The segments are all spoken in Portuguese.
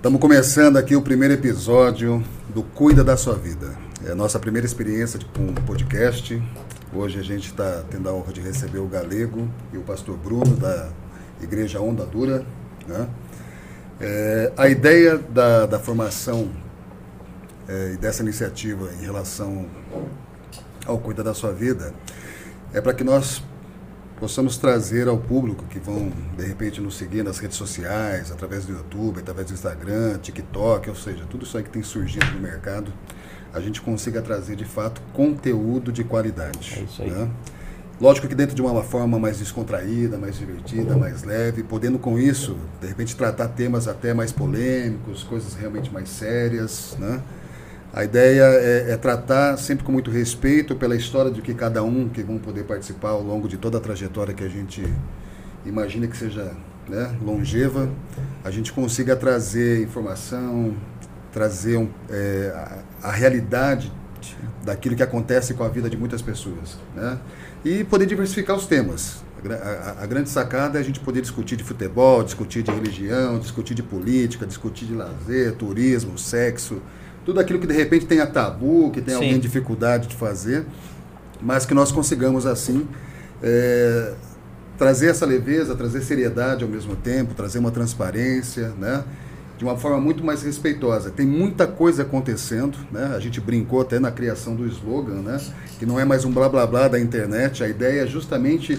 Estamos começando aqui o primeiro episódio do Cuida da Sua Vida. É a nossa primeira experiência com um podcast. Hoje a gente está tendo a honra de receber o Galego e o pastor Bruno da Igreja Onda Dura. Né? É, a ideia da, da formação é, e dessa iniciativa em relação ao Cuida da Sua Vida é para que nós possamos trazer ao público que vão, de repente, nos seguir nas redes sociais, através do YouTube, através do Instagram, TikTok, ou seja, tudo isso aí que tem surgido no mercado, a gente consiga trazer, de fato, conteúdo de qualidade. É isso aí. Né? Lógico que dentro de uma forma mais descontraída, mais divertida, mais leve, podendo com isso, de repente, tratar temas até mais polêmicos, coisas realmente mais sérias, né? A ideia é, é, tratar sempre com muito respeito pela história de que cada um que vão poder participar ao longo de toda a trajetória que a gente imagina que seja né, longeva, a gente consiga trazer informação, trazer um, é, a, a, realidade daquilo que acontece com a vida de muitas pessoas, né? E poder diversificar os temas. A, a, a grande sacada é a gente poder discutir de futebol, discutir de religião, discutir de política, discutir de lazer, turismo, sexo, tudo aquilo que de repente tenha tabu, que tem alguém dificuldade de fazer, mas que nós consigamos assim é, trazer essa leveza, trazer seriedade ao mesmo tempo, trazer uma transparência, né? De uma forma muito mais respeitosa. Tem muita coisa acontecendo, né? A gente brincou até na criação do slogan, né? Que não é mais um blá blá blá da internet. A ideia é justamente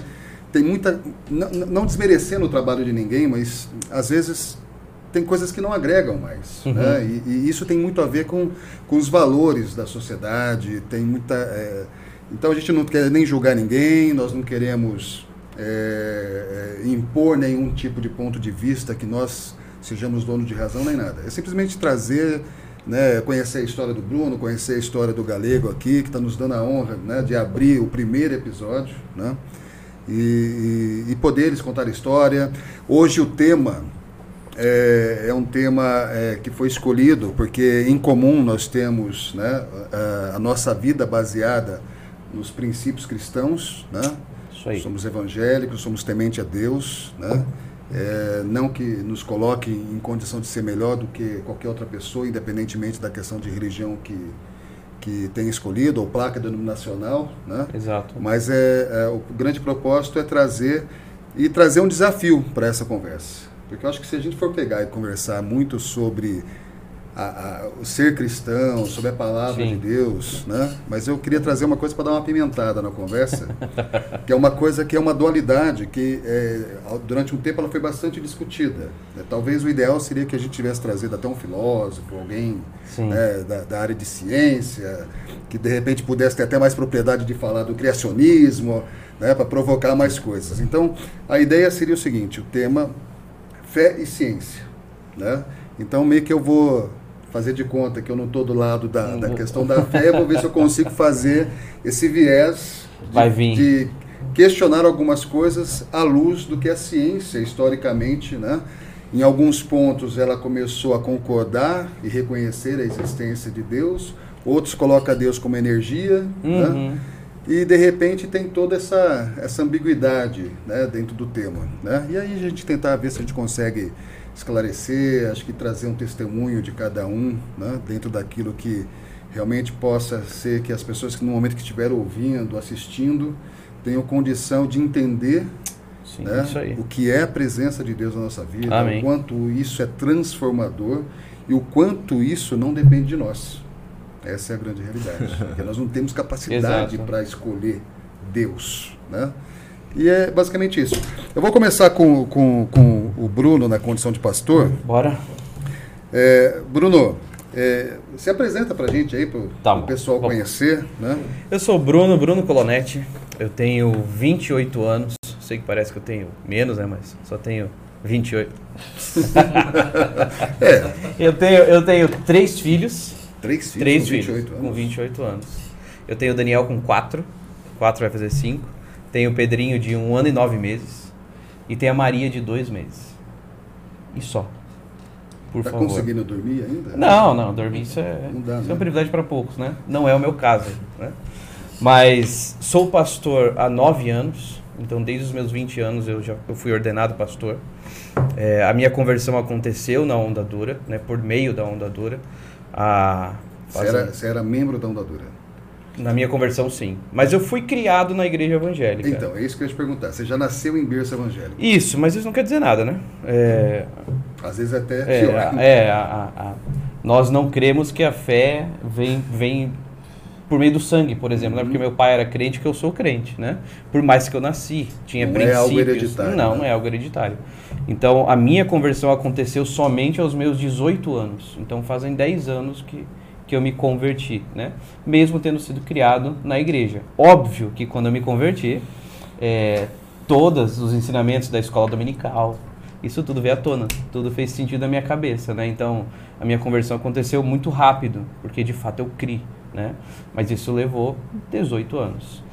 tem muita não, não desmerecendo o trabalho de ninguém, mas às vezes tem coisas que não agregam mais. Uhum. Né? E, e, isso tem muito a ver com, com os valores da sociedade, tem muita. É... então a gente não quer nem julgar ninguém, nós não queremos é, é, impor nenhum tipo de ponto de vista que nós sejamos donos de razão nem nada. É simplesmente trazer. Né, conhecer a história do Bruno, conhecer a história do Galego aqui, que está nos dando a honra né, de abrir o primeiro episódio, né, e, e, e poder eles contar a história. Hoje o tema é, é um tema é, que foi escolhido porque, em comum, nós temos né, a, a, nossa vida baseada nos princípios cristãos. Né? Somos evangélicos, somos temente a Deus. Né? É, não que nos coloque em condição de ser melhor do que qualquer outra pessoa, independentemente da questão de religião que, que tem escolhido, ou placa denominacional. Né? Exato. Mas é, é, o grande propósito é trazer e trazer um desafio para essa conversa. Porque eu acho que se a gente for pegar e conversar muito sobre a, a, o ser cristão, sobre a palavra Sim. de Deus, né? Mas eu queria trazer uma coisa para dar uma pimentada na conversa, que é uma coisa que é uma dualidade que é, durante um tempo ela foi bastante discutida. Né? Talvez o ideal seria que a gente tivesse trazido até um filósofo, alguém né, da, da, área de ciência, que de repente pudesse ter até mais propriedade de falar do criacionismo, né, para provocar mais coisas. Então, a ideia seria o seguinte: o tema fé e ciência. Né? Então, meio que eu vou fazer de conta que eu não estou do lado da, da questão da fé, vou ver se eu consigo fazer esse viés de, de, questionar algumas coisas à luz do que a ciência, historicamente, né? em alguns pontos ela começou a concordar e reconhecer a existência de Deus, outros colocam Deus como energia, né? uhum. né? E de repente tem toda essa, essa ambiguidade né, dentro do tema. Né? E aí a gente tentar ver se a gente consegue esclarecer, acho que trazer um testemunho de cada um né, dentro daquilo que realmente possa ser que as pessoas que no momento que estiveram ouvindo, assistindo, tenham condição de entender Sim, né, o que é a presença de Deus na nossa vida, Amém. o quanto isso é transformador e o quanto isso não depende de nós. Essa é a grande realidade. porque nós não temos capacidade para escolher Deus. Né? E é basicamente isso. Eu vou começar com, com, com o Bruno na condição de pastor. Bora. É, Bruno, é, se apresenta para a gente aí, para o tá pessoal Vamos. conhecer. Né? Eu sou o Bruno, Bruno Colonetti. Eu tenho 28 anos. Sei que parece que eu tenho menos, né? Mas só tenho 28. é. Eu tenho, eu tenho três filhos. Três filhos Três com filhos 28 anos? Com 28 anos. Eu tenho o Daniel com 4. 4 vai fazer 5. Tenho o Pedrinho de 1 um ano e 9 meses. E tem a Maria de 2 meses. E só. Por tá favor. conseguindo dormir ainda? Não, não. Dormir isso é, dá, isso né? é um privilégio para poucos, né? Não é o meu caso. Né? Mas sou pastor há 9 anos. Então, desde os meus 20 anos eu já eu fui ordenado pastor. É, a minha conversão aconteceu na Onda Dura, né, por meio da Onda Dura. A, você, era, você era membro da Onda Dura? Na minha conversão, sim. Mas eu fui criado na igreja evangélica. Então, é isso que eu ia te perguntar. Você já nasceu em berço evangélico? Isso, mas isso não quer dizer nada, né? É... Às vezes até é, pior. É, a, a, nós não cremos que a fé vem, vem por meio do sangue, por exemplo. Uhum. Não é porque meu pai era crente que eu sou crente, né? Por mais que eu nasci, tinha não princípios. É algo hereditário, não, né? não é algo hereditário. Então, a minha conversão aconteceu somente aos meus 18 anos. Então, fazem 10 anos que que eu me converti, né? Mesmo tendo sido criado na igreja. Óbvio que quando eu me converti, é, todos os ensinamentos da escola dominical, isso tudo veio à tona, tudo fez sentido na minha cabeça, né? Então, a minha conversão aconteceu muito rápido, porque de fato eu criei, né? Mas isso levou 18 anos.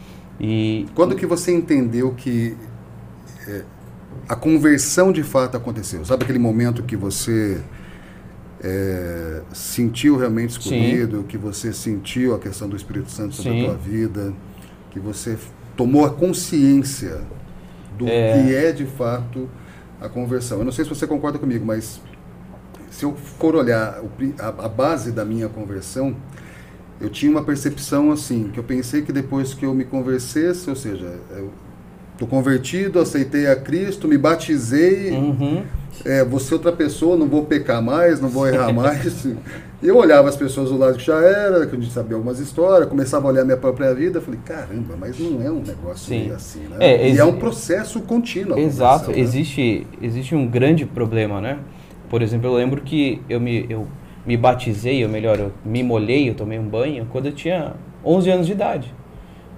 E quando que você entendeu que é, a conversão de fato aconteceu? Sabe aquele momento que você é, sentiu realmente escolhido, Sim. que você sentiu a questão do Espírito Santo sobre Sim. a tua vida, que você tomou a consciência do é. que é de fato a conversão. Eu não sei se você concorda comigo, mas se eu for olhar a, a base da minha conversão, eu tinha uma percepção assim, que eu pensei que depois que eu me conversesse, ou seja, eu tô convertido, aceitei a Cristo, me batizei, uhum é, vou ser outra pessoa, não vou pecar mais, não vou errar mais. E eu olhava as pessoas do lado que já era, que a gente sabia algumas histórias, começava a olhar minha própria vida, falei, caramba, mas não é um negócio Sim. assim, né? É, e é um processo contínuo. Exato, né? existe, existe um grande problema, né? Por exemplo, eu lembro que eu me, eu me batizei, ou melhor, eu me molhei, eu tomei um banho quando eu tinha 11 anos de idade.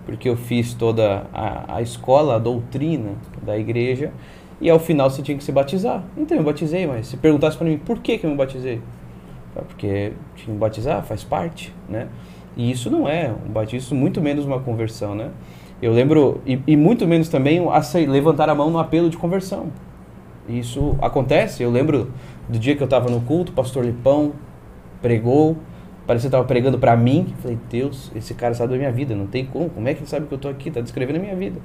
Porque eu fiz toda a, a escola, a doutrina da igreja, e ao final você tinha que se batizar. Então eu batizei, mas se perguntasse para mim por que, que eu me batizei, porque tinha que me batizar, faz parte, né? E isso não é um batismo, muito menos uma conversão, né? Eu lembro, e, e muito menos também levantar a mão no apelo de conversão. Isso acontece, eu lembro do dia que eu estava no culto, o pastor Lipão pregou, parecia que estava pregando para mim. Falei, Deus, esse cara sabe da minha vida, não tem como, como é que ele sabe que eu estou aqui? Está descrevendo a minha vida.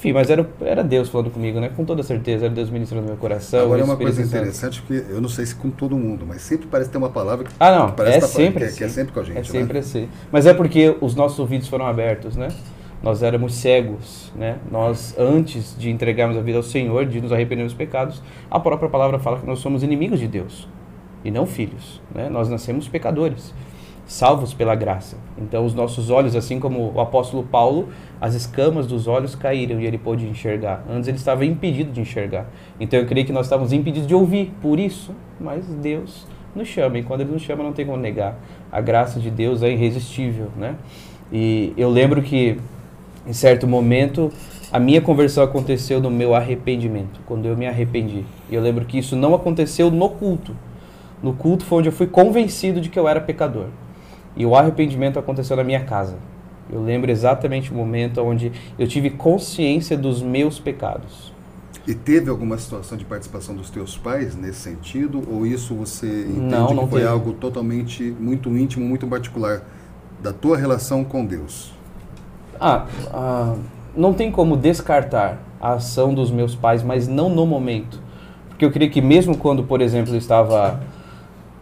Enfim, mas era, era Deus falando comigo, né? Com toda certeza, era Deus ministrando no meu coração. Agora é uma coisa interessante, que eu não sei se com todo mundo, mas sempre parece ter uma palavra que, ah, não, parece é tá sempre que, assim. que, é sempre com a gente. É sempre né? assim. Mas é porque os nossos ouvidos foram abertos, né? Nós éramos cegos, né? Nós, antes de entregarmos a vida ao Senhor, de nos arrependermos dos pecados, a própria palavra fala que nós somos inimigos de Deus e não filhos, né? Nós nascemos pecadores salvos pela graça. Então os nossos olhos, assim como o apóstolo Paulo, as escamas dos olhos caíram e ele pôde enxergar. Antes ele estava impedido de enxergar. Então eu creio que nós estávamos impedidos de ouvir, por isso, mas Deus nos chama e quando ele nos chama não tem como negar. A graça de Deus é irresistível, né? E eu lembro que em certo momento a minha conversão aconteceu no meu arrependimento, quando eu me arrependi. E eu lembro que isso não aconteceu no culto. No culto foi onde eu fui convencido de que eu era pecador. E o arrependimento aconteceu na minha casa. Eu lembro exatamente o momento onde eu tive consciência dos meus pecados. E teve alguma situação de participação dos teus pais nesse sentido? Ou isso você entende não, não que foi teve. algo totalmente muito íntimo, muito particular da tua relação com Deus? Ah, ah, não tem como descartar a ação dos meus pais, mas não no momento. Porque eu creio que mesmo quando, por exemplo, eu estava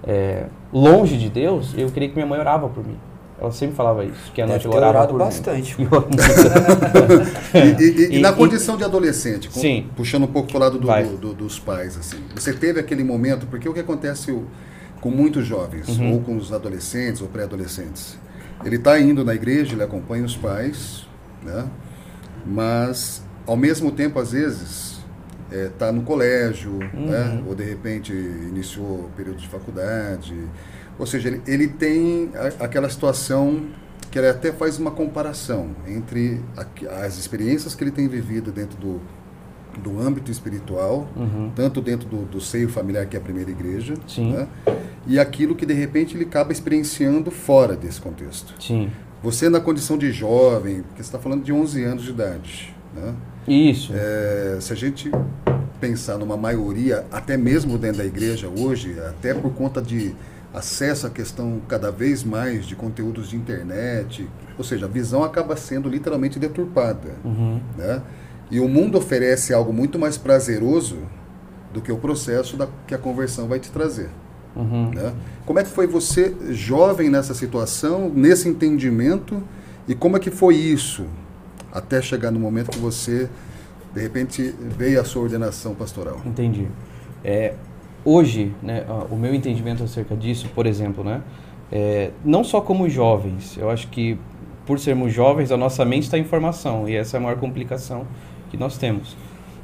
é, longe de Deus, eu queria que minha mãe orava por mim. Ela sempre falava isso, que a noite orava por bastante. mim. e, e, e, na condição de adolescente, com, sim. puxando um pouco para o lado do, do, do, dos pais, assim, você teve aquele momento, porque o que acontece com muitos jovens, uhum. ou com os adolescentes ou pré-adolescentes, ele está indo na igreja, ele acompanha os pais, né? mas ao mesmo tempo, às vezes, está é, tá no colégio, uhum. né? ou de repente iniciou o período de faculdade. Ou seja, ele, ele tem a, aquela situação que ele até faz uma comparação entre a, as experiências que ele tem vivido dentro do, do âmbito espiritual, uhum. tanto dentro do, do, seio familiar, que é a primeira igreja, né? e aquilo que de repente ele acaba experienciando fora desse contexto. Sim. Você, na condição de jovem, porque você está falando de 11 anos de idade, né? Isso. É, se a gente pensar numa maioria, até mesmo dentro da igreja hoje, até por conta de acesso à questão cada vez mais de conteúdos de internet, ou seja, a visão acaba sendo literalmente deturpada, uhum. né? E o mundo oferece algo muito mais prazeroso do que o processo da, que a conversão vai te trazer. Uhum. Né? Como é que foi você, jovem, nessa situação, nesse entendimento, e como é que foi isso até chegar no momento que você, de repente, veio a sua ordenação pastoral? Entendi. É, hoje, né, o meu entendimento acerca disso, por exemplo, né, é, não só como jovens, eu acho que por sermos jovens, a nossa mente está em formação, e essa é a maior complicação que nós temos.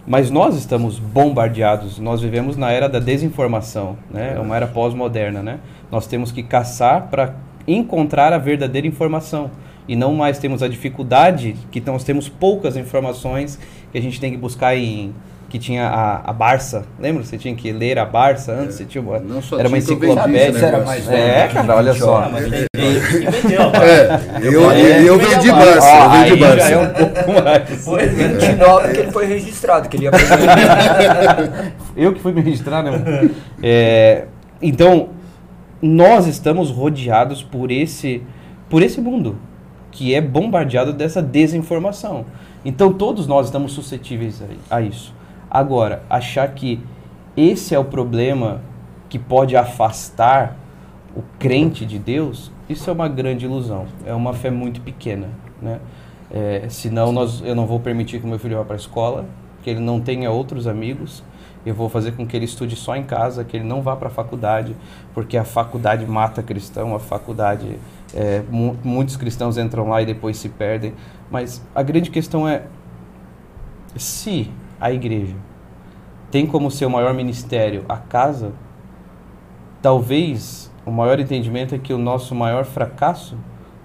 Mas nós estamos bombardeados, nós vivemos na era da desinformação, né? É uma era pós-moderna, né? Nós temos que caçar para encontrar a verdadeira informação e não mais temos a dificuldade que nós temos poucas informações que a gente tem que buscar em que tinha a, a Barça, lembra? Você tinha que ler a Barça antes, é. você tinha uma, não só era uma enciclopédia. era mais é, cara, olha só. É, eu, É, eu eu vendi Barça, Ó, eu vendi aí já Barça. é um pouco mais. Foi 29 que ele foi registrado, que ele ia Eu que fui me registrar, né? É, então, nós estamos rodeados por esse, por esse mundo que é bombardeado dessa desinformação. Então, todos nós estamos suscetíveis a, a isso. Agora, achar que esse é o problema que pode afastar o crente de Deus, isso é uma grande ilusão. É uma fé muito pequena, né? É, senão nós, eu não vou permitir que meu filho vá para a escola, que ele não tenha outros amigos. Eu vou fazer com que ele estude só em casa, que ele não vá para a faculdade, porque a faculdade mata cristão, a faculdade é, mu- muitos cristãos entram lá e depois se perdem. Mas a grande questão é se a igreja tem como seu maior ministério a casa, talvez o maior entendimento é que o nosso maior fracasso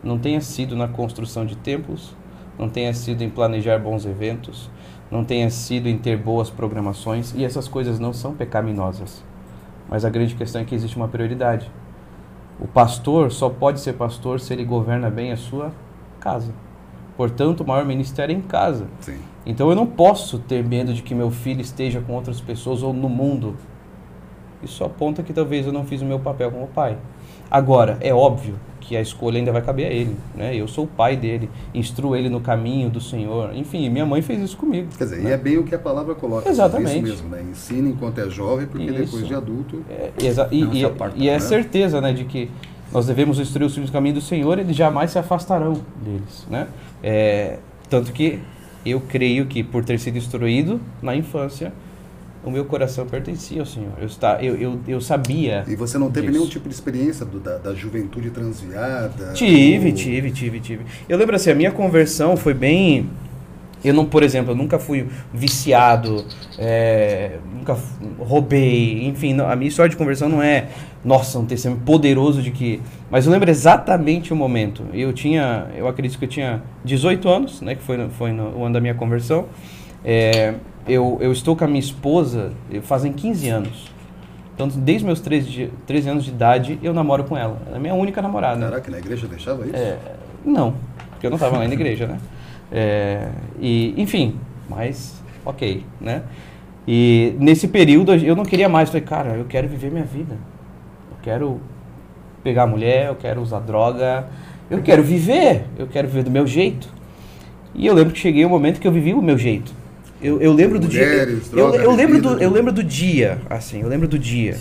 não tenha sido na construção de templos, não tenha sido em planejar bons eventos, não tenha sido em ter boas programações, e essas coisas não são pecaminosas. Mas a grande questão é que existe uma prioridade. O pastor só pode ser pastor se ele governa bem a sua casa. Portanto, o maior ministério é em casa. Sim. Então eu não posso ter medo de que meu filho esteja com outras pessoas ou no mundo. Isso aponta que talvez eu não fiz o meu papel como pai. Agora, é óbvio que a escolha ainda vai caber a ele. Né? Eu sou o pai dele, instruo ele no caminho do Senhor. Enfim, minha mãe fez isso comigo. Quer dizer, né? e é bem o que a palavra coloca. Exatamente. Isso mesmo, né? Ensina enquanto é jovem, porque Isso. depois de adulto. É, e, e- aparta, e é né? certeza né, de que nós devemos instruir os filhos no caminho do Senhor, eles jamais se afastarão deles. Né? É, tanto que eu creio que por ter sido instruído na infância, o meu coração pertencia ao Senhor. Eu, está, eu, eu, eu sabia. E você não teve Isso. nenhum tipo de experiência do- da, da juventude transviada? Tive, ou- tive, tive, tive. Eu lembro assim, a minha conversão foi bem. Eu não, por exemplo, eu nunca fui viciado, é, nunca roubei, enfim, não- a minha história de conversão não é, nossa, um testemunho poderoso de que. Mas eu lembro exatamente o momento. Eu tinha, eu acredito que eu tinha 18 anos, né, que foi, no- foi no, o ano da minha conversão. É, eu, eu estou com a minha esposa fazem 15 anos. Então, desde meus 13, de- 13 anos de idade, eu namoro com ela. Ela é a minha única namorada. Caraca, na igreja deixava isso? É, não, porque eu não estava lá na igreja, né? É, e, enfim, mas ok, né? E nesse período eu não queria mais. Falei, cara, eu quero viver minha vida. Eu quero pegar mulher, eu quero usar droga, eu quero viver, eu quero viver do meu jeito. E eu lembro que cheguei um momento que eu vivi o meu jeito. Eu, eu lembro do dia. Mulheres, Eu, eu lembro bebida, do, eu lembro do dia, assim, eu lembro do dia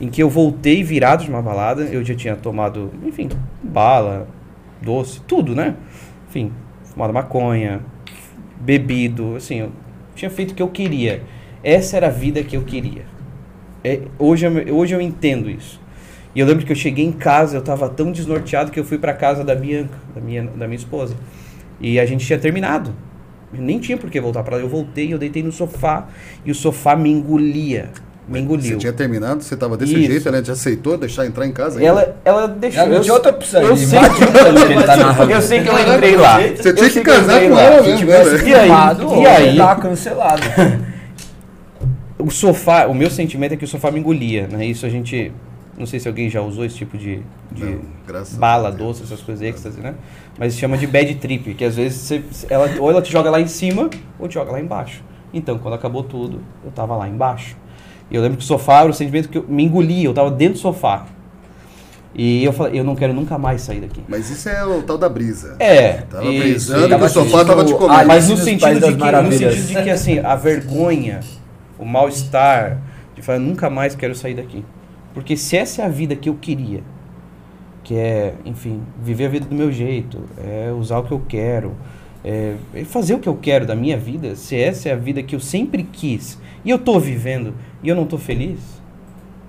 em que eu voltei virado de uma balada, eu já tinha tomado, enfim, bala, doce, tudo, né? Enfim, fumado maconha, bebido, assim, eu tinha feito o que eu queria. Essa era a vida que eu queria. É, hoje, eu, hoje eu entendo isso. E eu lembro que eu cheguei em casa, eu tava tão desnorteado que eu fui pra casa da Bianca, da minha, da minha esposa. E a gente tinha terminado. Eu nem tinha por que voltar pra lá. Eu voltei, eu deitei no sofá e o sofá me engolia. Me Você engoliu. tinha terminado, você estava desse Isso. jeito, ela te aceitou deixar entrar em casa? ainda? Ela, ela deixou. Ela não eu- tinha outra opção, Eu ele sei, que tá eu sei que eu entrei lá. Você tinha que eu casar com lá. ela mesmo, tivesse né? E aí? E aí? tava cancelado. O sofá, o meu sentimento é que o sofá me engolia, né? Isso a gente. Não sei se alguém já usou esse tipo de, de Não, graças a bala, doce, essas coisas êxtase, né? Mas chama de bad trip, que às vezes você, ela, ou ela te joga lá em cima ou te joga lá embaixo. Então, quando acabou tudo, eu tava lá embaixo. E eu lembro que o sofá era o sentimento que eu, me engolia, eu tava dentro do sofá. E eu falei, eu não quero nunca mais sair daqui. Mas isso é o tal da brisa. É, Tava isso, brisando tava que o sofá assistindo tava te a comendo. mas no sentido, de que, no sentido de que, assim, a vergonha, o mal-estar, de falar, nunca mais quero sair daqui. Porque se essa é a vida que eu queria, que é, enfim, viver a vida do meu jeito, é usar o que eu quero, é, é fazer o que eu quero da minha vida, se essa é a vida que eu sempre quis, e eu tô vivendo, e eu não tô feliz,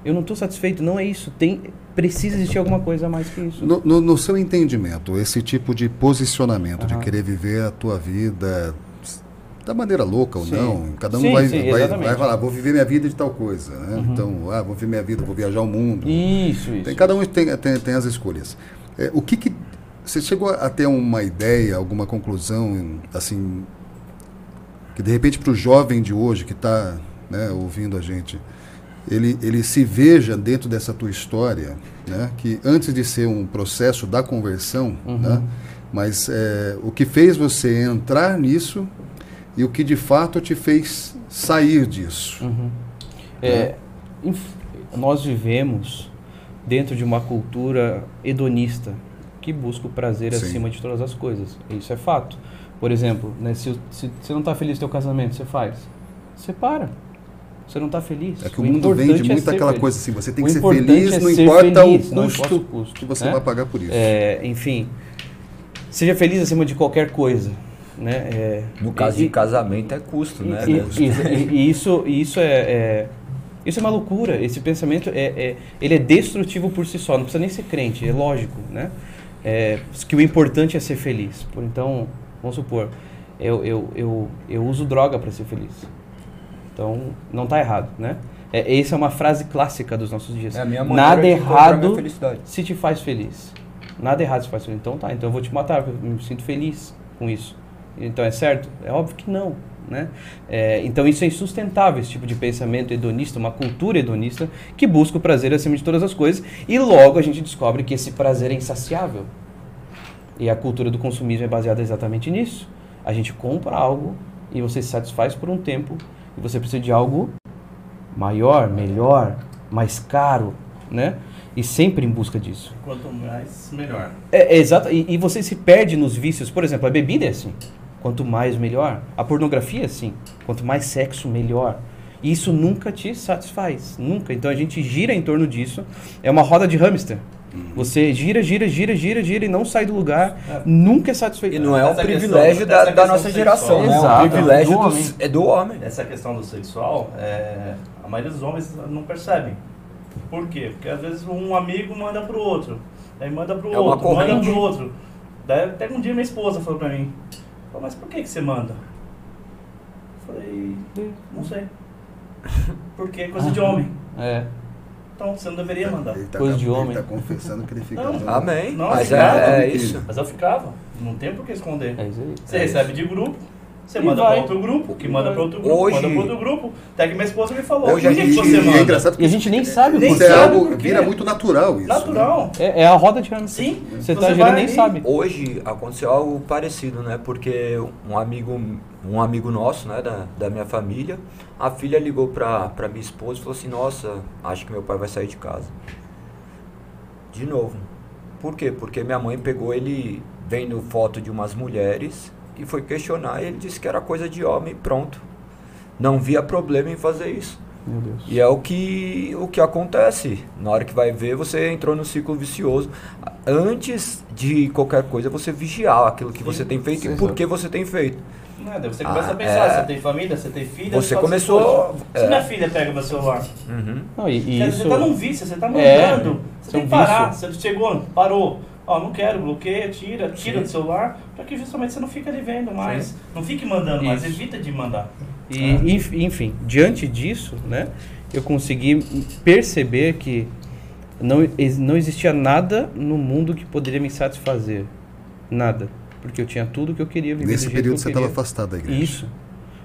eu não tô satisfeito, não é isso. Tem, precisa existir alguma coisa a mais que isso. No, no- no seu entendimento, esse tipo de posicionamento, de Aham. querer viver a tua vida da maneira louca ou Sim. não, cada um Sim, vai, sim, vai, vai falar, vou viver minha vida de tal coisa. Né? Uhum. Então, ah, vou viver minha vida, vou viajar o mundo. Isso, isso. Tem, cada um tem, tem, tem as escolhas. É, o que, que você chegou a ter uma ideia, alguma conclusão, assim, que de repente para o jovem de hoje que está né, ouvindo a gente, ele, ele se veja dentro dessa tua história, né, que antes de ser um processo da conversão, Uhum. né, mas é, o que fez você entrar nisso e o que de fato te fez sair disso. Uhum. É, nós vivemos dentro de uma cultura hedonista que busca o prazer Sim. acima de todas as coisas. Isso é fato. Por exemplo, né, se, se você não está feliz no seu casamento, você faz? Separa. Você não está feliz. É que o, mundo vende é muito ser aquela feliz. coisa assim, você tem O que ser feliz, é não ser importa feliz, o não custo, importa o custo, que você né? vai pagar por isso. É, enfim, seja feliz acima de qualquer coisa. Né? É, No caso e- de casamento é custo, né? e, e- e- e isso, isso é, é- isso é uma loucura. Esse pensamento é, é- ele é destrutivo por si só. Não precisa nem ser crente, é lógico, né? É, que o importante é ser feliz. Por então, vamos supor, eu, eu, eu, eu uso droga para ser feliz. Então, não está errado, né? É, essa é uma frase clássica dos nossos dias. É Nada errado se te faz feliz. Nada errado se faz feliz. Então tá, então eu vou te matar, eu me sinto feliz com isso. Então é certo? É óbvio que não. Né? É, então isso é insustentável, esse tipo de pensamento hedonista, uma cultura hedonista que busca o prazer acima de todas as coisas e logo a gente descobre que esse prazer é insaciável. E a cultura do consumismo é baseada exatamente nisso. A gente compra algo e você se satisfaz por um tempo e você precisa de algo maior, melhor, mais caro, né? E sempre em busca disso. Quanto mais, melhor. É, é exato. E, e você se perde nos vícios. Por exemplo, a bebida é assim. Quanto mais, melhor. A pornografia é assim. Quanto mais sexo, melhor. E isso nunca te satisfaz. Nunca. Então a gente gira em torno disso. É uma roda de hamster. Você gira, gira, gira, gira, gira e não sai do lugar. Nunca é satisfeito. E não é um Essa privilégio questão- da, da nossa sexual. geração, né? É Exato. um privilégio Do do homem. é do homem. Essa questão do sexual, é, a maioria dos homens não percebem. Por quê? Porque às vezes um amigo manda pro outro, aí manda pro É outro, manda pro outro. Daí até um dia minha esposa falou pra mim, falou, mas por que, que você manda? Eu falei, não sei. Porque é coisa de homem. É. Então você não deveria mandar. Ele tá, Coisa de ele homem. tá confessando que ele fica. Não. Amém. Não, Mas obrigado. é, é isso. Mas eu ficava, não tem por que esconder. É isso aí. Você recebe de grupo, você E manda vai. para outro grupo, que manda para outro grupo, Hoje- manda para outro grupo. Até que minha esposa me falou, Hoje a que, que gente- você manda? é engraçado E a gente nem sabe o Nem Isso porquê. é sabe algo, quê. vira muito natural isso. né? Natural. É, é a roda de hamster. Sim. Você tá girando e nem sabe. Hoje aconteceu algo parecido, né? Porque um amigo, um amigo nosso, né, da, da minha família, a filha ligou pra, pra minha esposa e falou assim, nossa, acho que meu pai vai sair de casa. De novo. Por quê? Porque minha mãe pegou ele vendo foto de umas mulheres e foi questionar e ele disse que era coisa de homem pronto. Não via problema em fazer isso. E é o que, o que acontece. Na hora que vai ver, você entrou no ciclo vicioso. Antes de qualquer coisa, você vigiar aquilo que Sim, você tem feito e por que você tem feito. Não, daí você começa Ah, a pensar, é. você tem família, você tem filha. Você começou- "Poxa, é. Se minha filha pega meu celular, Uhum. Não, e, e quer isso. você tá num vício, você tá É, mandando. Você isso é tem que parar. vício. Você chegou, parou. Ó, não quero, bloqueia, tira, tira Sim. do celular, pra que justamente você não fica ali vendo mais. Não fique mandando mais, Isso. evita de mandar. E, enf- enfim, diante disso, né, eu consegui perceber que não, não existia nada no mundo que poderia me satisfazer. Nada. Porque eu tinha tudo que eu queria viver Nesse período que você estava afastado da igreja. Isso.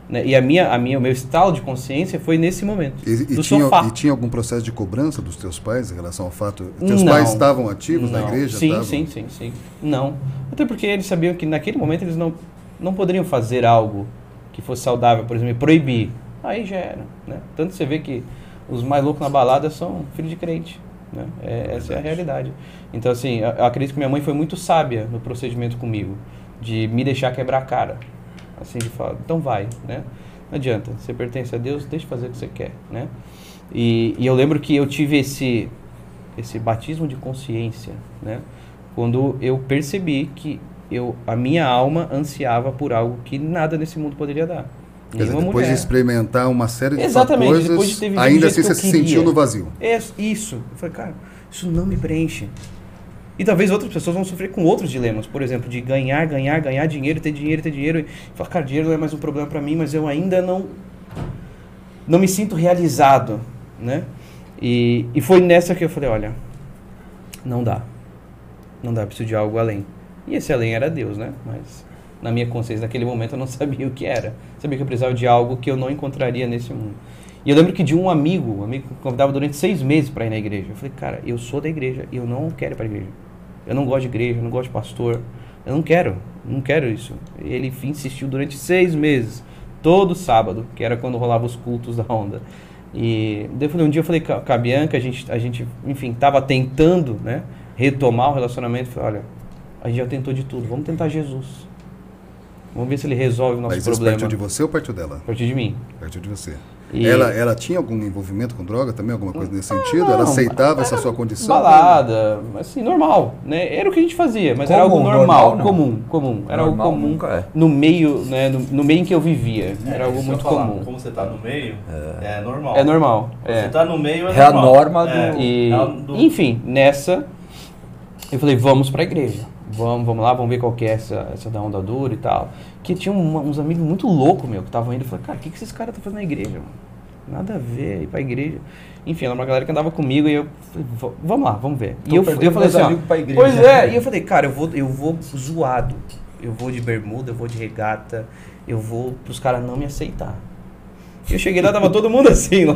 Né? E a minha, a minha, o meu estalo de consciência foi nesse momento. E, e do tinha, e tinha algum processo de cobrança dos teus pais em relação ao fato. Teus Não. pais estavam ativos na Não. igreja? Sim, Estavam? sim, sim, sim. Não. Até porque eles sabiam que naquele momento eles não, não poderiam fazer algo que fosse saudável, por exemplo, proibir. Aí já era. Né? Tanto você vê que os mais loucos na balada são filhos de crente. Né? É, essa é a realidade. Então, assim, eu acredito que minha mãe foi muito sábia no procedimento comigo, de me deixar quebrar a cara. Assim, de falar, então vai, né? Não adianta, você pertence a Deus, deixa fazer o que você quer, né? E, e eu lembro que eu tive esse, esse batismo de consciência, né? Quando eu percebi que eu, a minha alma ansiava por algo que nada nesse mundo poderia dar. Quer dizer, depois mulher. de experimentar uma série de Exatamente, coisas, depois de ter vivido ainda assim você se sentiu no vazio. É, isso. Eu falei, cara, isso não me preenche. E talvez outras pessoas vão sofrer com outros dilemas, por exemplo, de ganhar, ganhar, ganhar dinheiro, ter dinheiro, ter dinheiro. E falar, cara, dinheiro não é mais um problema para mim, mas eu ainda não não me sinto realizado, né? E, e foi nessa que eu falei, olha, não dá. Não dá, preciso de algo além. E esse além era Deus, né? Mas na minha consciência, naquele momento, eu não sabia o que era. Sabia que eu precisava de algo que eu não encontraria nesse mundo. E eu lembro que de um amigo, um amigo que me convidava durante seis meses para ir na igreja. Eu falei, cara, eu sou da igreja e eu não quero ir para igreja. Eu não gosto de igreja, eu não gosto de pastor. Eu não quero, não quero isso. Ele insistiu durante seis meses, todo sábado, que era quando rolava os cultos da onda. E daí um dia eu falei com a Bianca, a gente, a gente enfim, estava tentando né, retomar o relacionamento. Eu falei, olha, a gente já tentou de tudo, vamos tentar Jesus. Vamos ver se ele resolve o nosso Mas problema. Mas partiu de você ou partiu dela? Partiu de mim. Partiu de você. E... Ela, ela tinha algum envolvimento com droga também, alguma coisa nesse sentido? Não, ela aceitava essa sua condição? Balada, assim, normal, né? Era o que a gente fazia, mas comum, era algo normal, normal comum, comum. Era normal, algo comum nunca é. no meio, né, no, no, meio em que eu vivia. É, era algo muito falar, comum. Como você está no meio, é, é normal. É normal. É. Você está no meio, é, é normal. a norma do... É. E, do... Enfim, nessa, eu falei, vamos para a igreja. Vamos, vamos lá, vamos ver qual que é essa, essa da onda dura e tal. Que tinha um, uns amigos muito loucos, meu, que estavam indo. Eu falei, cara, o que, que esses caras estão fazendo na igreja, mano? Nada a ver, ir pra igreja. Enfim, era uma galera que andava comigo e eu falei, vamos lá, vamos ver. Tô e eu, eu falei assim, ó, pois é, e eu falei, cara, eu vou, eu vou zoado. Eu vou de bermuda, eu vou de regata, eu vou pros caras não me aceitar. E eu cheguei lá, tava todo mundo assim lá.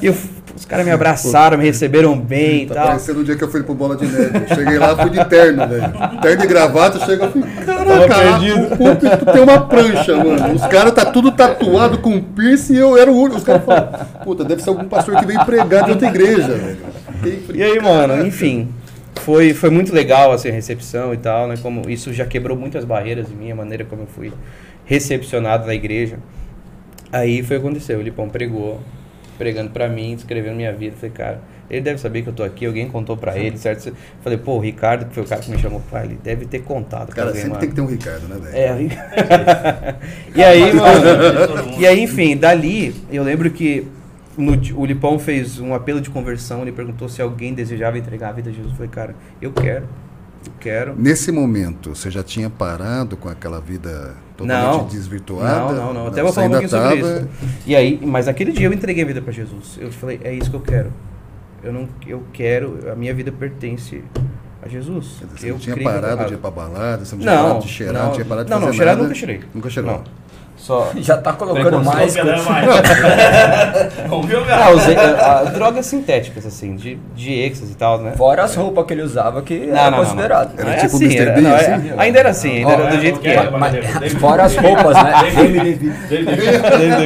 e eu, os caras me abraçaram, me receberam bem e tá tal. parecendo o dia que eu fui pro Bola de Neve. Cheguei lá, fui de terno, velho. Terno e gravata, chega e falei, caraca, o, tu tem uma prancha, mano. Os caras tá tudo tatuado com piercing e eu era o único. Os caras falam, puta, deve ser algum pastor que veio pregar de outra igreja, velho. E aí, mano, enfim foi, foi muito legal assim, a recepção e tal, né? Como isso já quebrou muitas barreiras em mim, a maneira como eu fui recepcionado na igreja. Aí foi o que aconteceu, o Lipão pregou, pregando para mim, escrevendo minha vida. Falei, cara, ele deve saber que eu tô aqui, alguém contou para ele, certo? Falei, pô, o Ricardo, que foi o cara que me chamou, pai, ele deve ter contado. Cara, alguém, sempre mano. tem que ter um Ricardo, né, velho? É, o Ricardo. e aí, mano, e aí, enfim, dali, eu lembro que no, o Lipão fez um apelo de conversão, ele perguntou se alguém desejava entregar a vida a Jesus. Eu falei, cara, eu quero. Quero. Nesse momento, você já tinha parado com aquela vida totalmente não, desvirtuada? Não, não, não. Até vou falar um pouquinho tava... sobre isso. E aí, mas naquele dia eu entreguei a vida para Jesus. Eu falei, é isso que eu quero. Eu não, eu quero, a minha vida pertence a Jesus. Você eu não tinha parado de ir pra balada, você não tinha não, parado de cheirar, não, não tinha parado de não, fazer não, cheirar nada. nunca cheirei. Nunca cheirou? Não. Só Já tá colocando mais. ah, usei, a, a, drogas sintéticas, assim, de, de êxtase e tal, né? Fora as roupas que ele usava, que não, era não, considerado. Não, Era é tipo assim, Mr. Assim? Era, ainda era assim, ainda oh, era do jeito que era. Mas, fora as roupas, né?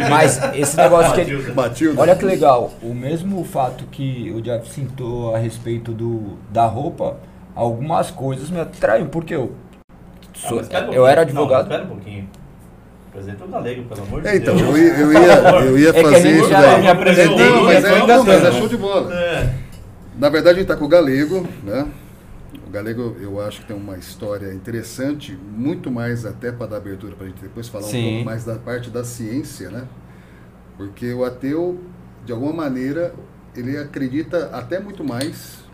Mas esse negócio que ele... Olha que legal, o mesmo fato que o Jeff sentou a respeito do, da roupa, algumas coisas me atraem, porque eu... Sou, um eu era advogado. Não, espera um pouquinho. Apresenta o Galego, pelo amor de é, então, Deus. Eu ia, eu ia, eu ia é fazer isso daí. Me apresentei, não, mas é, não, mas é show de bola. É. Na verdade, a gente está com o Galego, né? O Galego, eu acho que tem uma história interessante, muito mais até para dar abertura para a gente depois falar Sim. um pouco mais da parte da ciência, né? Porque o ateu, de alguma maneira, ele acredita até muito mais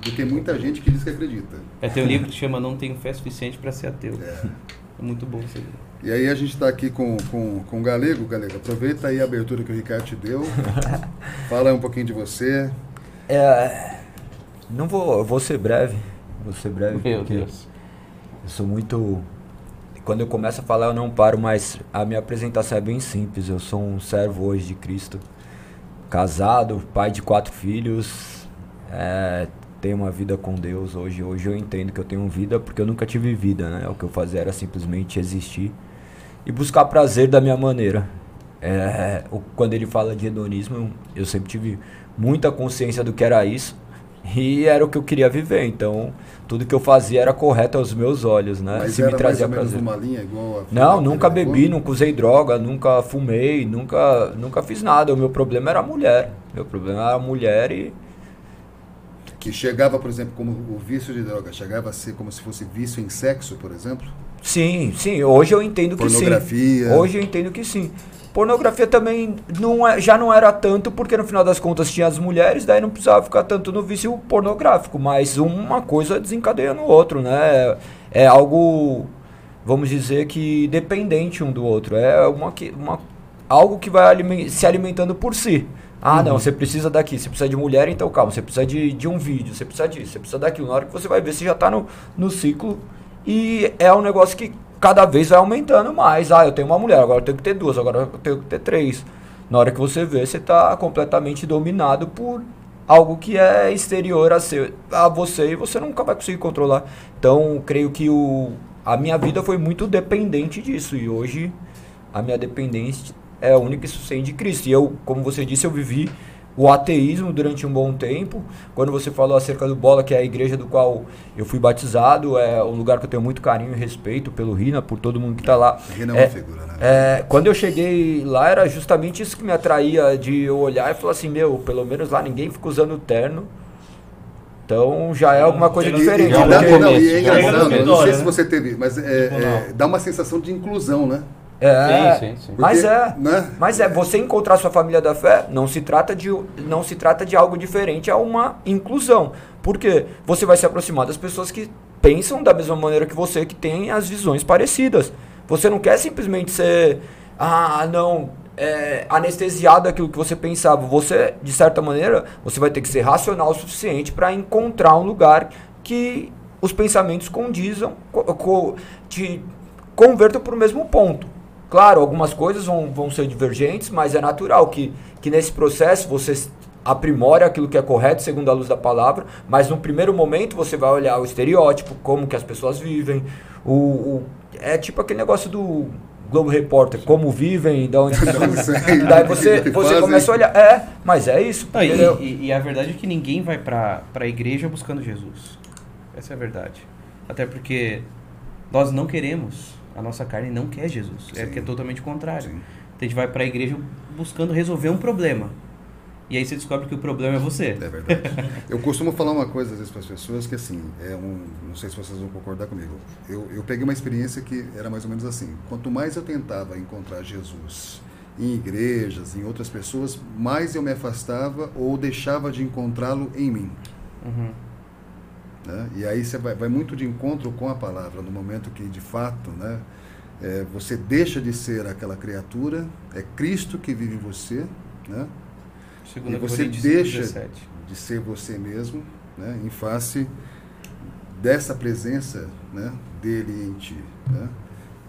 do que muita gente que diz que acredita. É, tem um livro que chama Não Tenho Fé Suficiente para Ser Ateu. É. é muito bom esse livro. E aí a gente está aqui com, com, com o Galego. Galego, aproveita aí a abertura que o Ricardo te deu. Fala um pouquinho de você. É, não vou, vou ser breve. Vou ser breve Meu porque Deus. eu sou muito... Quando eu começo a falar eu não paro, mas a minha apresentação é bem simples. Eu sou um servo hoje de Cristo. Casado, pai de quatro filhos. É, tenho uma vida com Deus hoje. Hoje eu entendo que eu tenho vida porque eu nunca tive vida, né? O que eu fazia era simplesmente existir e buscar prazer da minha maneira. É, quando ele fala de hedonismo, eu sempre tive muita consciência do que era isso e era o que eu queria viver. Então, tudo que eu fazia era correto aos meus olhos, né? Mas Se me trazia prazer. Não, nunca bebi, Gomes? nunca usei droga, nunca fumei, nunca, nunca fiz nada. O meu problema era a mulher. Meu problema era a mulher e Que chegava, por exemplo, como o vício de droga, chegava a ser como se fosse vício em sexo, por exemplo? Sim, sim, hoje eu entendo que sim. Pornografia. Hoje eu entendo que sim. Pornografia também não é, já não era tanto, porque no final das contas tinha as mulheres, daí não precisava ficar tanto no vício pornográfico, mas uma coisa desencadeia no outro, né? É algo, vamos dizer que dependente um do outro. É uma, uma, algo que vai alimen- se alimentando por si. Ah, não, você precisa daqui, você precisa de mulher, então calma, você precisa de, de um vídeo, você precisa disso, você precisa daquilo. Na hora que você vai ver, você já está no, no ciclo e é um negócio que cada vez vai aumentando mais. Ah, eu tenho uma mulher, agora eu tenho que ter duas, agora eu tenho que ter três. Na hora que você vê, você está completamente dominado por algo que é exterior a, a você e você nunca vai conseguir controlar. Então, creio que o, a minha vida foi muito dependente disso e hoje a minha dependência é única e suficiente de Cristo. E eu, como você disse, eu vivi o ateísmo durante um bom tempo. Quando você falou acerca do Bola, que é a igreja do qual eu fui batizado, é um lugar que eu tenho muito carinho e respeito pelo Rina, por todo mundo que está lá. Rina é uma figura, né? é, quando eu cheguei lá, era justamente isso que me atraía de eu olhar e falar assim, meu, pelo menos lá ninguém fica usando terno. Então já é alguma coisa E- diferente. e, é dá- começo, não, e é é engraçado, não sei se né? você teve, mas é, Tipo, é, dá uma sensação de inclusão, né? É, Sim, sim, sim. Mas Porque, é. né? Mas é, você encontrar sua família da fé não se trata de, não se trata de algo diferente, é uma inclusão. Porque você vai se aproximar das pessoas que pensam da mesma maneira que você, que têm as visões parecidas. Você não quer simplesmente ser, ah, não, é, anestesiado daquilo que você pensava. Você, de certa maneira, você vai ter que ser racional o suficiente para encontrar um lugar que os pensamentos condizam, co- co- te convertam para o mesmo ponto. Claro, algumas coisas vão, vão ser divergentes, mas é natural que, que nesse processo você aprimore aquilo que é correto segundo a luz da palavra, mas no primeiro momento você vai olhar o estereótipo, como que as pessoas vivem, o, o- é tipo aquele negócio do Globo Repórter, como vivem, da onde sei. daí você, você começa a olhar, é, mas é isso, Não, e, entendeu? e- e a verdade é que ninguém vai pra, pra igreja buscando Jesus. Essa é a verdade. Até porque nós não queremos, a nossa carne não quer Jesus. É Sim. que é totalmente contrário. Sim. Então a gente vai pra igreja buscando resolver um problema. E aí você descobre que o problema é você. É verdade. Eu costumo falar uma coisa às vezes para as pessoas que assim, é um, não sei se vocês vão concordar comigo. Eu, eu peguei uma experiência que era mais ou menos assim. Quanto mais eu tentava encontrar Jesus em igrejas, em outras pessoas, mais eu me afastava ou deixava de encontrá-lo em mim. Uhum. Né? E aí você vai, vai muito de encontro com a palavra, no momento que de fato, né, é, você deixa de ser aquela criatura, é Cristo que vive em você, né? Segundo E você deixa 17. de ser você mesmo, né, em face dessa presença, né, dele em ti, né?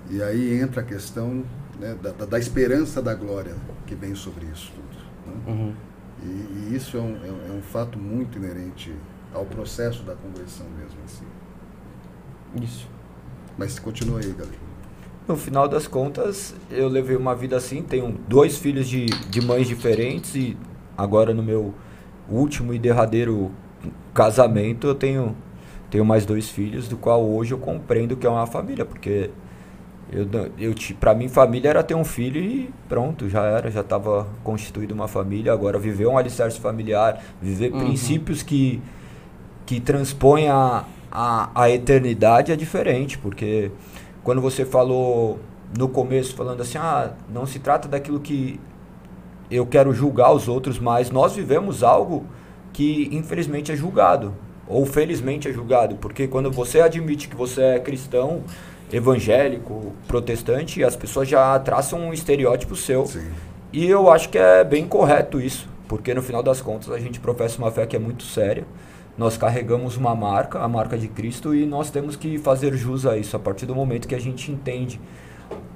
E aí entra a questão né, da, da- esperança da glória que vem sobre isso tudo. né? Uhum. E, e isso é um, é é um fato muito inerente ao processo da conversão mesmo. Assim. Isso. Mas continua aí, galera. No final das contas, eu levei uma vida assim, tenho dois filhos de, de mães diferentes e agora no meu último e derradeiro casamento eu tenho, tenho mais dois filhos, do qual hoje eu compreendo que é uma família, porque eu, eu, pra mim família era ter um filho e pronto, já era, já estava constituída uma família, agora viver um alicerce familiar, viver Uhum. princípios que, que transpõem a, a, a eternidade é diferente, porque quando você falou no começo, falando assim, ah, não se trata daquilo que eu quero julgar os outros, mas nós vivemos algo que infelizmente é julgado, ou felizmente é julgado, porque quando você admite que você é cristão, evangélico, protestante, as pessoas já traçam um estereótipo seu. Sim. E eu acho que é bem correto isso, porque no final das contas a gente professa uma fé que é muito séria. Nós carregamos uma marca, a marca de Cristo, e nós temos que fazer jus a isso. A partir do momento que a gente entende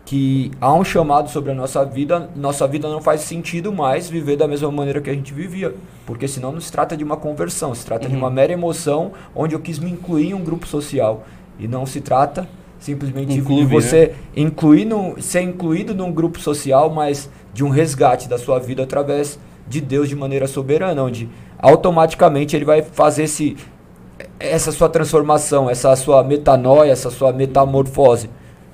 que há um chamado sobre a nossa vida, nossa vida não faz sentido mais viver da mesma maneira que a gente vivia, porque senão não se trata de uma conversão, se trata de Uhum. uma mera emoção onde eu quis me incluir em um grupo social. E não se trata simplesmente Um de você incluir num- ser incluído num grupo social, mas de um resgate da sua vida através de Deus de maneira soberana, onde automaticamente ele vai fazer esse, essa sua transformação, essa sua metanoia, essa sua metamorfose.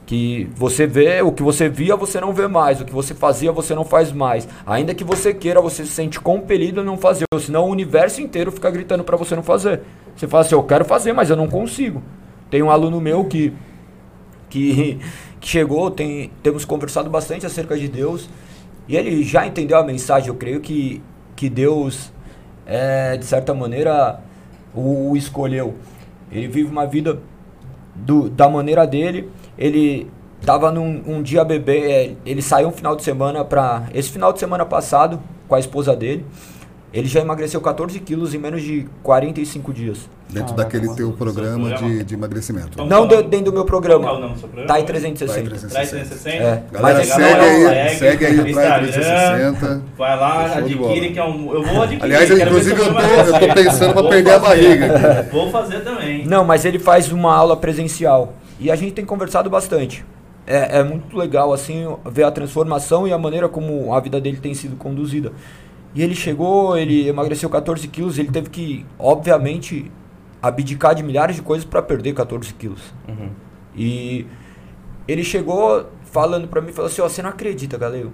Que você vê, o que você via, você não vê mais. O que você fazia, você não faz mais. Ainda que você queira, você se sente compelido a não fazer. Senão o universo inteiro fica gritando para você não fazer. Você fala assim, eu quero fazer, mas eu não consigo. Tem um aluno meu que, que, que chegou, tem, temos conversado bastante acerca de Deus. E ele já entendeu a mensagem. Eu creio que, que Deus, é, de certa maneira, o, o escolheu. Ele vive uma vida do, da maneira dele ele tava num um dia bebê, é, ele saiu um final de semana para esse final de semana passado com a esposa dele. Ele já emagreceu 14 quilos em menos de 45 dias. Dentro daquele teu programa de, de emagrecimento. Então, não de, dentro do meu programa. Qual é o nome do seu programa? TAI 360. TAI 360. É. Galera, Mas segue, aí, segue aí o TAI 360. Vai lá, adquire, que é um. Eu vou adquirir. Aliás, inclusive, eu tô, eu tô pensando para perder a barriga. Aqui. Vou fazer também. Não, mas ele faz uma aula presencial. E a gente tem conversado bastante. É, é, muito legal, assim, ver a transformação e a maneira como a vida dele tem sido conduzida. E ele chegou, ele emagreceu 14 quilos, ele teve que, obviamente, abdicar de milhares de coisas para perder 14 quilos. Uhum. E ele chegou falando para mim, falou assim, ó, oh, você não acredita, galera.